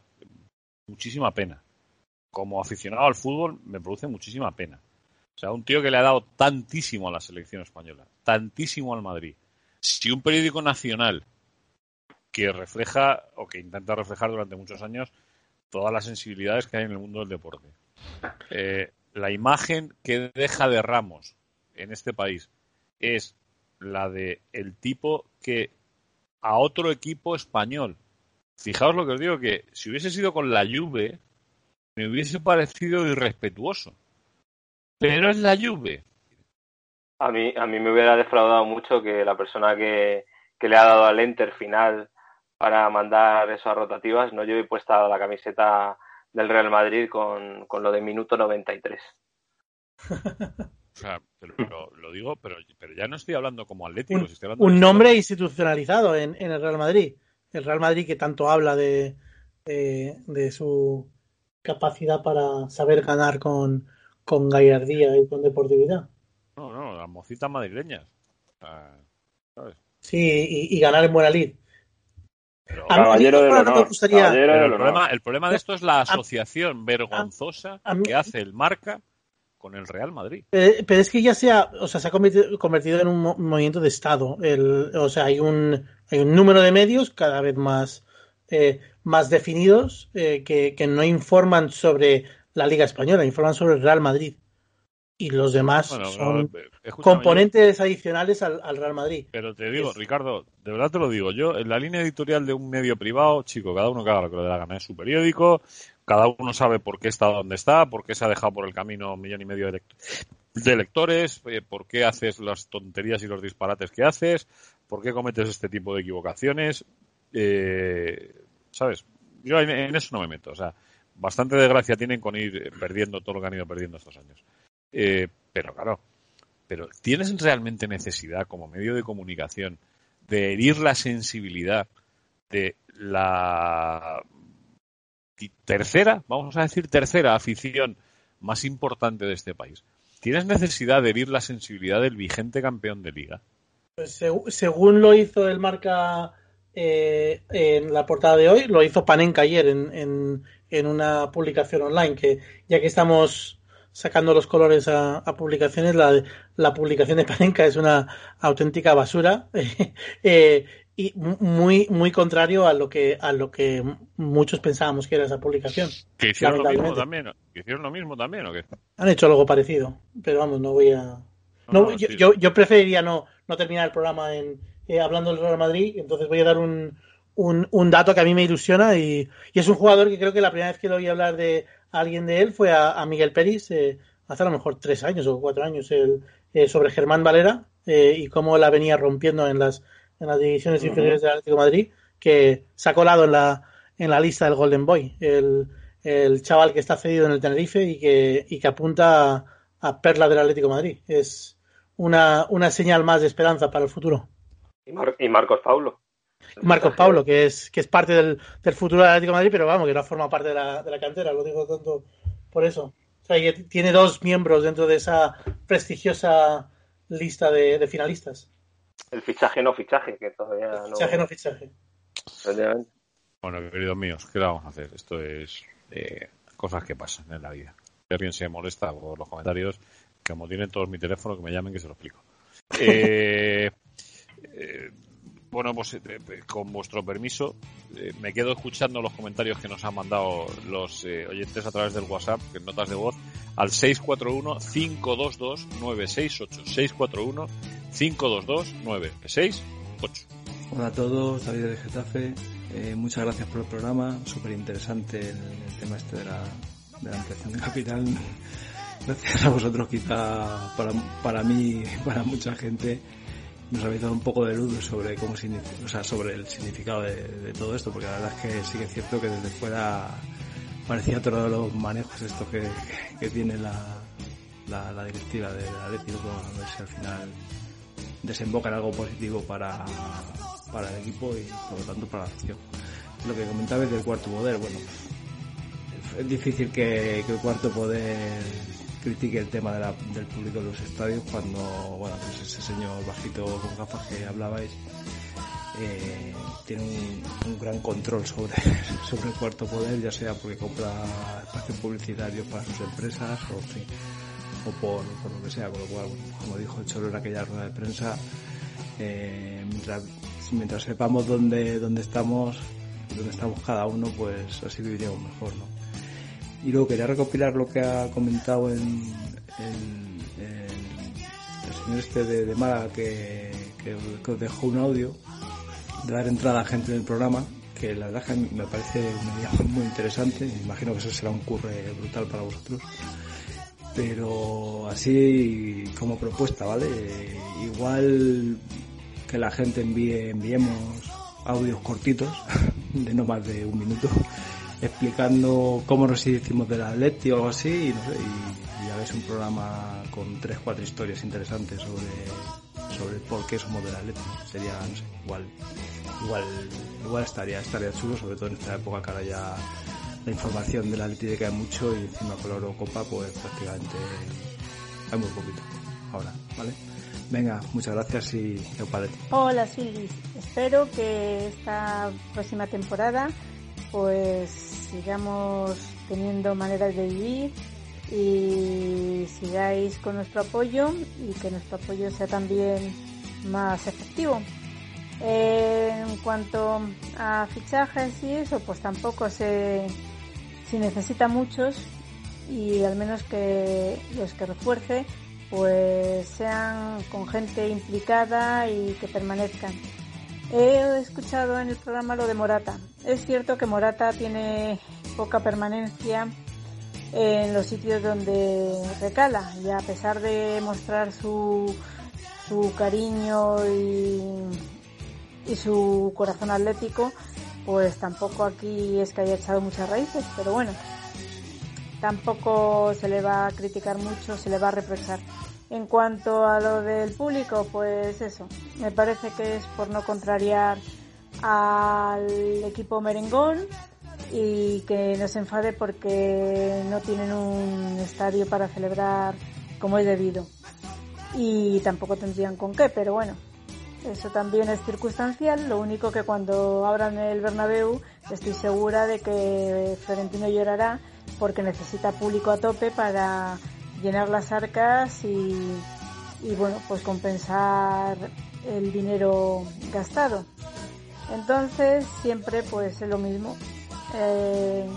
muchísima pena. Como aficionado al fútbol, me produce muchísima pena. O sea, un tío que le ha dado tantísimo a la selección española, tantísimo al Madrid. Si un periódico nacional que refleja o que intenta reflejar durante muchos años todas las sensibilidades que hay en el mundo del deporte, eh, la imagen que deja de Ramos en este país es la de el tipo que a otro equipo español. Fijaos lo que os digo, que si hubiese sido con la Juve, me hubiese parecido irrespetuoso. Pero es la Juve. A mí, a mí me hubiera defraudado mucho que la persona que, que le ha dado al enter final para mandar esas rotativas no lleve puesta la camiseta del Real Madrid con, con lo de minuto 93. O sea, pero, pero lo digo, pero, pero ya no estoy hablando como atlético. un, estoy hablando un nombre institucionalizado en, en el Real Madrid. El Real Madrid que tanto habla de, de, de su capacidad para saber ganar con, con gallardía y con deportividad. No, no, las mocitas madrileñas. Sí, y, y ganar en buena lid. Pero- A mí- Caballero del honor. gustaría- Caballero Pero del el, honor. problema, el problema de esto es la asociación vergonzosa a mí- que hace el marca con el Real Madrid. Pero, pero es que ya sea, o sea, se ha convertido, convertido en un mo- movimiento de Estado. El, o sea, hay un, hay un número de medios cada vez más, eh, más definidos eh, que, que no informan sobre la Liga Española, informan sobre el Real Madrid. Y los demás Bueno, son componentes adicionales al, al Real Madrid. Pero te digo, Es- Ricardo, de verdad te lo digo, yo en la línea editorial de un medio privado, chico, cada uno que haga lo que le dé la gana, es su periódico, cada uno sabe por qué está donde está, por qué se ha dejado por el camino un millón y medio de, lect- de lectores, eh, por qué haces las tonterías y los disparates que haces, por qué cometes este tipo de equivocaciones, eh, ¿sabes? Yo en, en eso no me meto, o sea, bastante desgracia tienen con ir eh, perdiendo todo lo que han ido perdiendo estos años. Eh, pero claro, pero ¿tienes realmente necesidad como medio de comunicación de herir la sensibilidad de la tercera, vamos a decir tercera afición más importante de este país? ¿Tienes necesidad de herir la sensibilidad del vigente campeón de liga? Pues, seg- según lo hizo el marca eh, en la portada de hoy, lo hizo Panenka ayer en, en, en una publicación online, que ya que estamos sacando los colores a, a publicaciones, la, la publicación de Panenka es una auténtica basura eh, y mu- muy muy contrario a lo que a lo que muchos pensábamos que era esa publicación. Que hicieron lo mismo también, ¿Que hicieron lo mismo también o qué? Han hecho algo parecido, pero vamos, no voy a No, no, no, yo, sí. yo, yo preferiría no, no terminar el programa en, eh, hablando del Real Madrid, entonces voy a dar un, un, un dato que a mí me ilusiona y, y es un jugador que creo que la primera vez que lo oí hablar de alguien de él fue a, a Miguel Peris eh, hace a lo mejor tres años o cuatro años el, eh, sobre Germán Valera eh, y cómo la venía rompiendo en las, en las divisiones inferiores del Atlético de Madrid, que se ha colado en la, en la lista del Golden Boy, el, el chaval que está cedido en el Tenerife y que, y que apunta a, a perla del Atlético de Madrid. Es una, una señal más de esperanza para el futuro. Y, Mar- y Marcos Paulo. Marcos Paulo, que es, que es parte del, del futuro del Atlético de Madrid, pero vamos, que no forma parte de la, de la cantera, lo digo tanto por eso. O sea, que tiene dos miembros dentro de esa prestigiosa lista de, de finalistas. el fichaje no fichaje, que todavía no. Fichaje no fichaje. Bueno, queridos míos, ¿qué le vamos a hacer? Esto es eh, cosas que pasan en la vida. Si alguien se molesta por los comentarios, que como tienen todos mi teléfono, que me llamen que se lo explico. Eh, eh, bueno, pues eh, eh, con vuestro permiso, me quedo escuchando los comentarios que nos han mandado los oyentes a través del WhatsApp, en notas de voz, al 641-522-968. 641-522-968. Hola a todos, David de Getafe. Muchas gracias por el programa, súper interesante el, el, tema este de la, de la ampliación de capital. Gracias a vosotros, quizá para, para mí, para mucha gente, nos habéis dado un poco de luz sobre cómo o sea, sobre el significado de, todo esto, porque la verdad es que sí que es cierto que desde fuera parecía todos los manejos estos que, tiene la, directiva de la Leti, a ver si al final desemboca en algo positivo para, para el equipo y por lo tanto para la acción. Lo que comentabais del cuarto poder, bueno, es difícil que el cuarto poder critique el tema del público de los estadios cuando, bueno, pues ese señor bajito con gafas que hablabais eh, tiene un, gran control sobre, sobre el cuarto poder, ya sea porque compra espacio publicitario para sus empresas o, por, lo que sea, con lo cual, como dijo el Cholo en aquella rueda de prensa, eh, mientras, sepamos dónde, dónde estamos, dónde estamos cada uno, pues así viviríamos mejor. Y luego quería recopilar lo que ha comentado en, en, en el señor este de, de Málaga que, que, que, dejó un audio de dar entrada a gente del programa, que la verdad que me parece una idea muy interesante, me imagino que eso será un curre brutal para vosotros. Pero así como propuesta, ¿vale? Igual que la gente envíe, enviemos audios cortitos, de no más de un minuto, explicando cómo nos hicimos del Atleti o algo así y, no sé, y, y ya ves un programa con tres, cuatro historias interesantes sobre, sobre por qué somos del Atleti. Sería, no sé, igual, igual, igual estaría, estaría chulo, sobre todo en esta época que ahora ya la información del Atleti decae mucho y encima con la Eurocopa pues prácticamente hay muy poquito ahora, ¿vale? Venga, muchas gracias y Eupaleti. Hola Silvis, espero que esta próxima temporada pues sigamos teniendo maneras de vivir y sigáis con nuestro apoyo y que nuestro apoyo sea también más efectivo. En cuanto a fichajes y eso, pues tampoco se si necesita muchos y al menos que los que refuerce pues sean con gente implicada y que permanezcan. He escuchado en el programa lo de Morata. Es cierto que Morata tiene poca permanencia en los sitios donde recala y a pesar de mostrar su, su cariño y, y su corazón atlético, pues tampoco aquí es que haya echado muchas raíces, pero bueno, tampoco se le va a criticar mucho, se le va a reprochar. En cuanto a lo del público, pues eso, me parece que es por no contrariar al equipo merengón y que no se enfade porque no tienen un estadio para celebrar como es debido. Y tampoco tendrían con qué, pero bueno, eso también es circunstancial, lo único que cuando abran el Bernabéu estoy segura de que Florentino llorará porque necesita público a tope para llenar las arcas y, y bueno, pues compensar el dinero gastado. Entonces siempre pues es lo mismo, eh,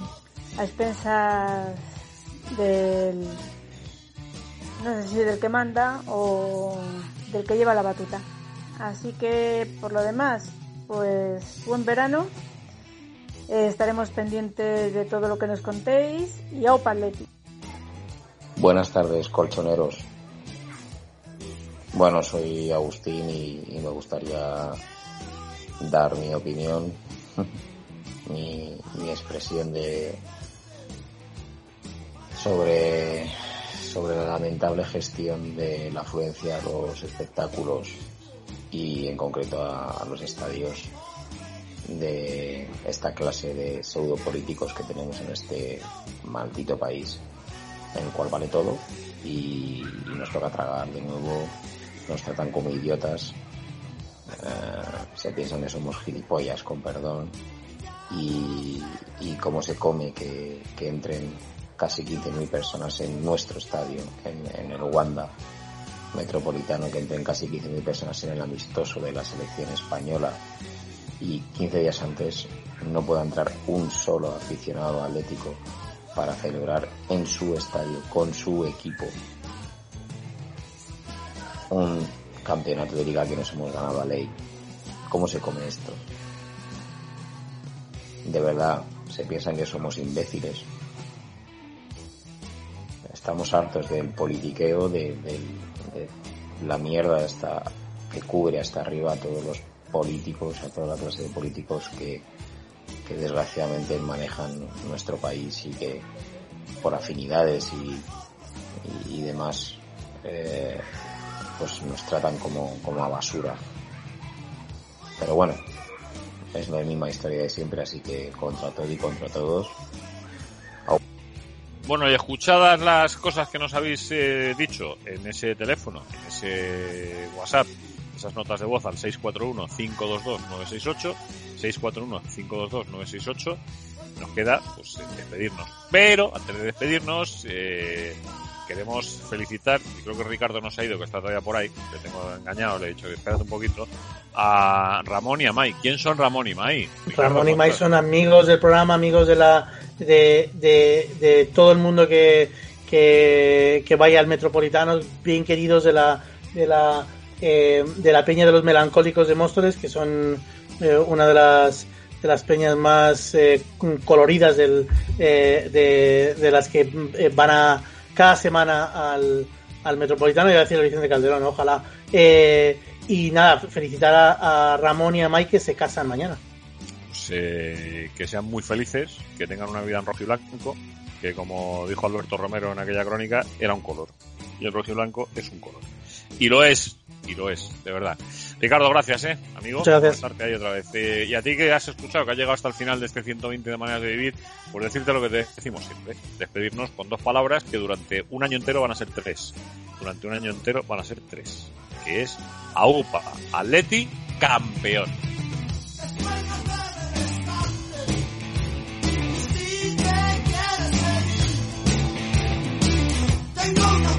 a expensas del, no sé si del que manda o del que lleva la batuta. Así que por lo demás, pues buen verano. Eh, estaremos pendientes de todo lo que nos contéis y a Opaletti. Buenas tardes, colchoneros. Bueno, soy Agustín y, me gustaría dar mi opinión, mi, mi, expresión de sobre, sobre la lamentable gestión de la afluencia a los espectáculos y en concreto a, a los estadios de esta clase de pseudopolíticos que tenemos en este maldito país en el cual vale todo y, nos toca tragar de nuevo, nos tratan como idiotas se piensan que somos gilipollas, con perdón, y, y cómo se come que, entren casi 15.000 personas en nuestro estadio, en, en el Wanda Metropolitano, que entren casi 15.000 personas en el amistoso de la selección española y 15 días antes no pueda entrar un solo aficionado atlético para celebrar en su estadio, con su equipo, un campeonato de liga que nos hemos ganado a ley. ¿Cómo se come esto? De verdad, se piensan que somos imbéciles. Estamos hartos del politiqueo, de, la mierda esta que cubre hasta arriba a todos los políticos, a toda la clase de políticos que, que desgraciadamente manejan nuestro país y que por afinidades y, y, demás eh, pues nos tratan como, como a basura. Pero bueno, es la misma historia de siempre, así que contra todo y contra todos. Bueno, y escuchadas las cosas que nos habéis eh, dicho en ese teléfono, en ese WhatsApp, esas notas de voz al 641-522-968, 641-522-968, nos queda pues despedirnos. Pero antes de despedirnos, eh, queremos felicitar, y creo que Ricardo nos ha ido, que está todavía por ahí, le tengo engañado, le he dicho que espérate un poquito, a Ramón y a Mai. ¿Quién son Ramón y Mai? Ramón y Mai son amigos del programa, amigos de la de, de, de todo el mundo que, que, que, vaya al Metropolitano, bien queridos de la de la eh, de la Peña de los Melancólicos de Móstoles, que son eh, una de las de las peñas más eh, coloridas del, eh, de, de, las que van a cada semana al, al Metropolitano, y a decir el Vicente Calderón, ojalá. Y nada, felicitar a, a, Ramón y a Mike que se casan mañana. Pues, que sean muy felices, que tengan una vida en rojo y blanco, que como dijo Alberto Romero en aquella crónica, era un color. Y el rojo y blanco es un color. Y lo es, y lo es, de verdad. Ricardo, gracias, ¿eh? Amigo, Muchas gracias. por estarte ahí otra vez. Eh, y a ti que has escuchado, que has llegado hasta el final de este 120 de maneras de vivir, por decirte lo que decimos siempre. ¿eh? Despedirnos con dos palabras que durante un año entero van a ser tres. Durante un año entero van a ser tres. Que es AUPA, Atleti, campeón. Tengo una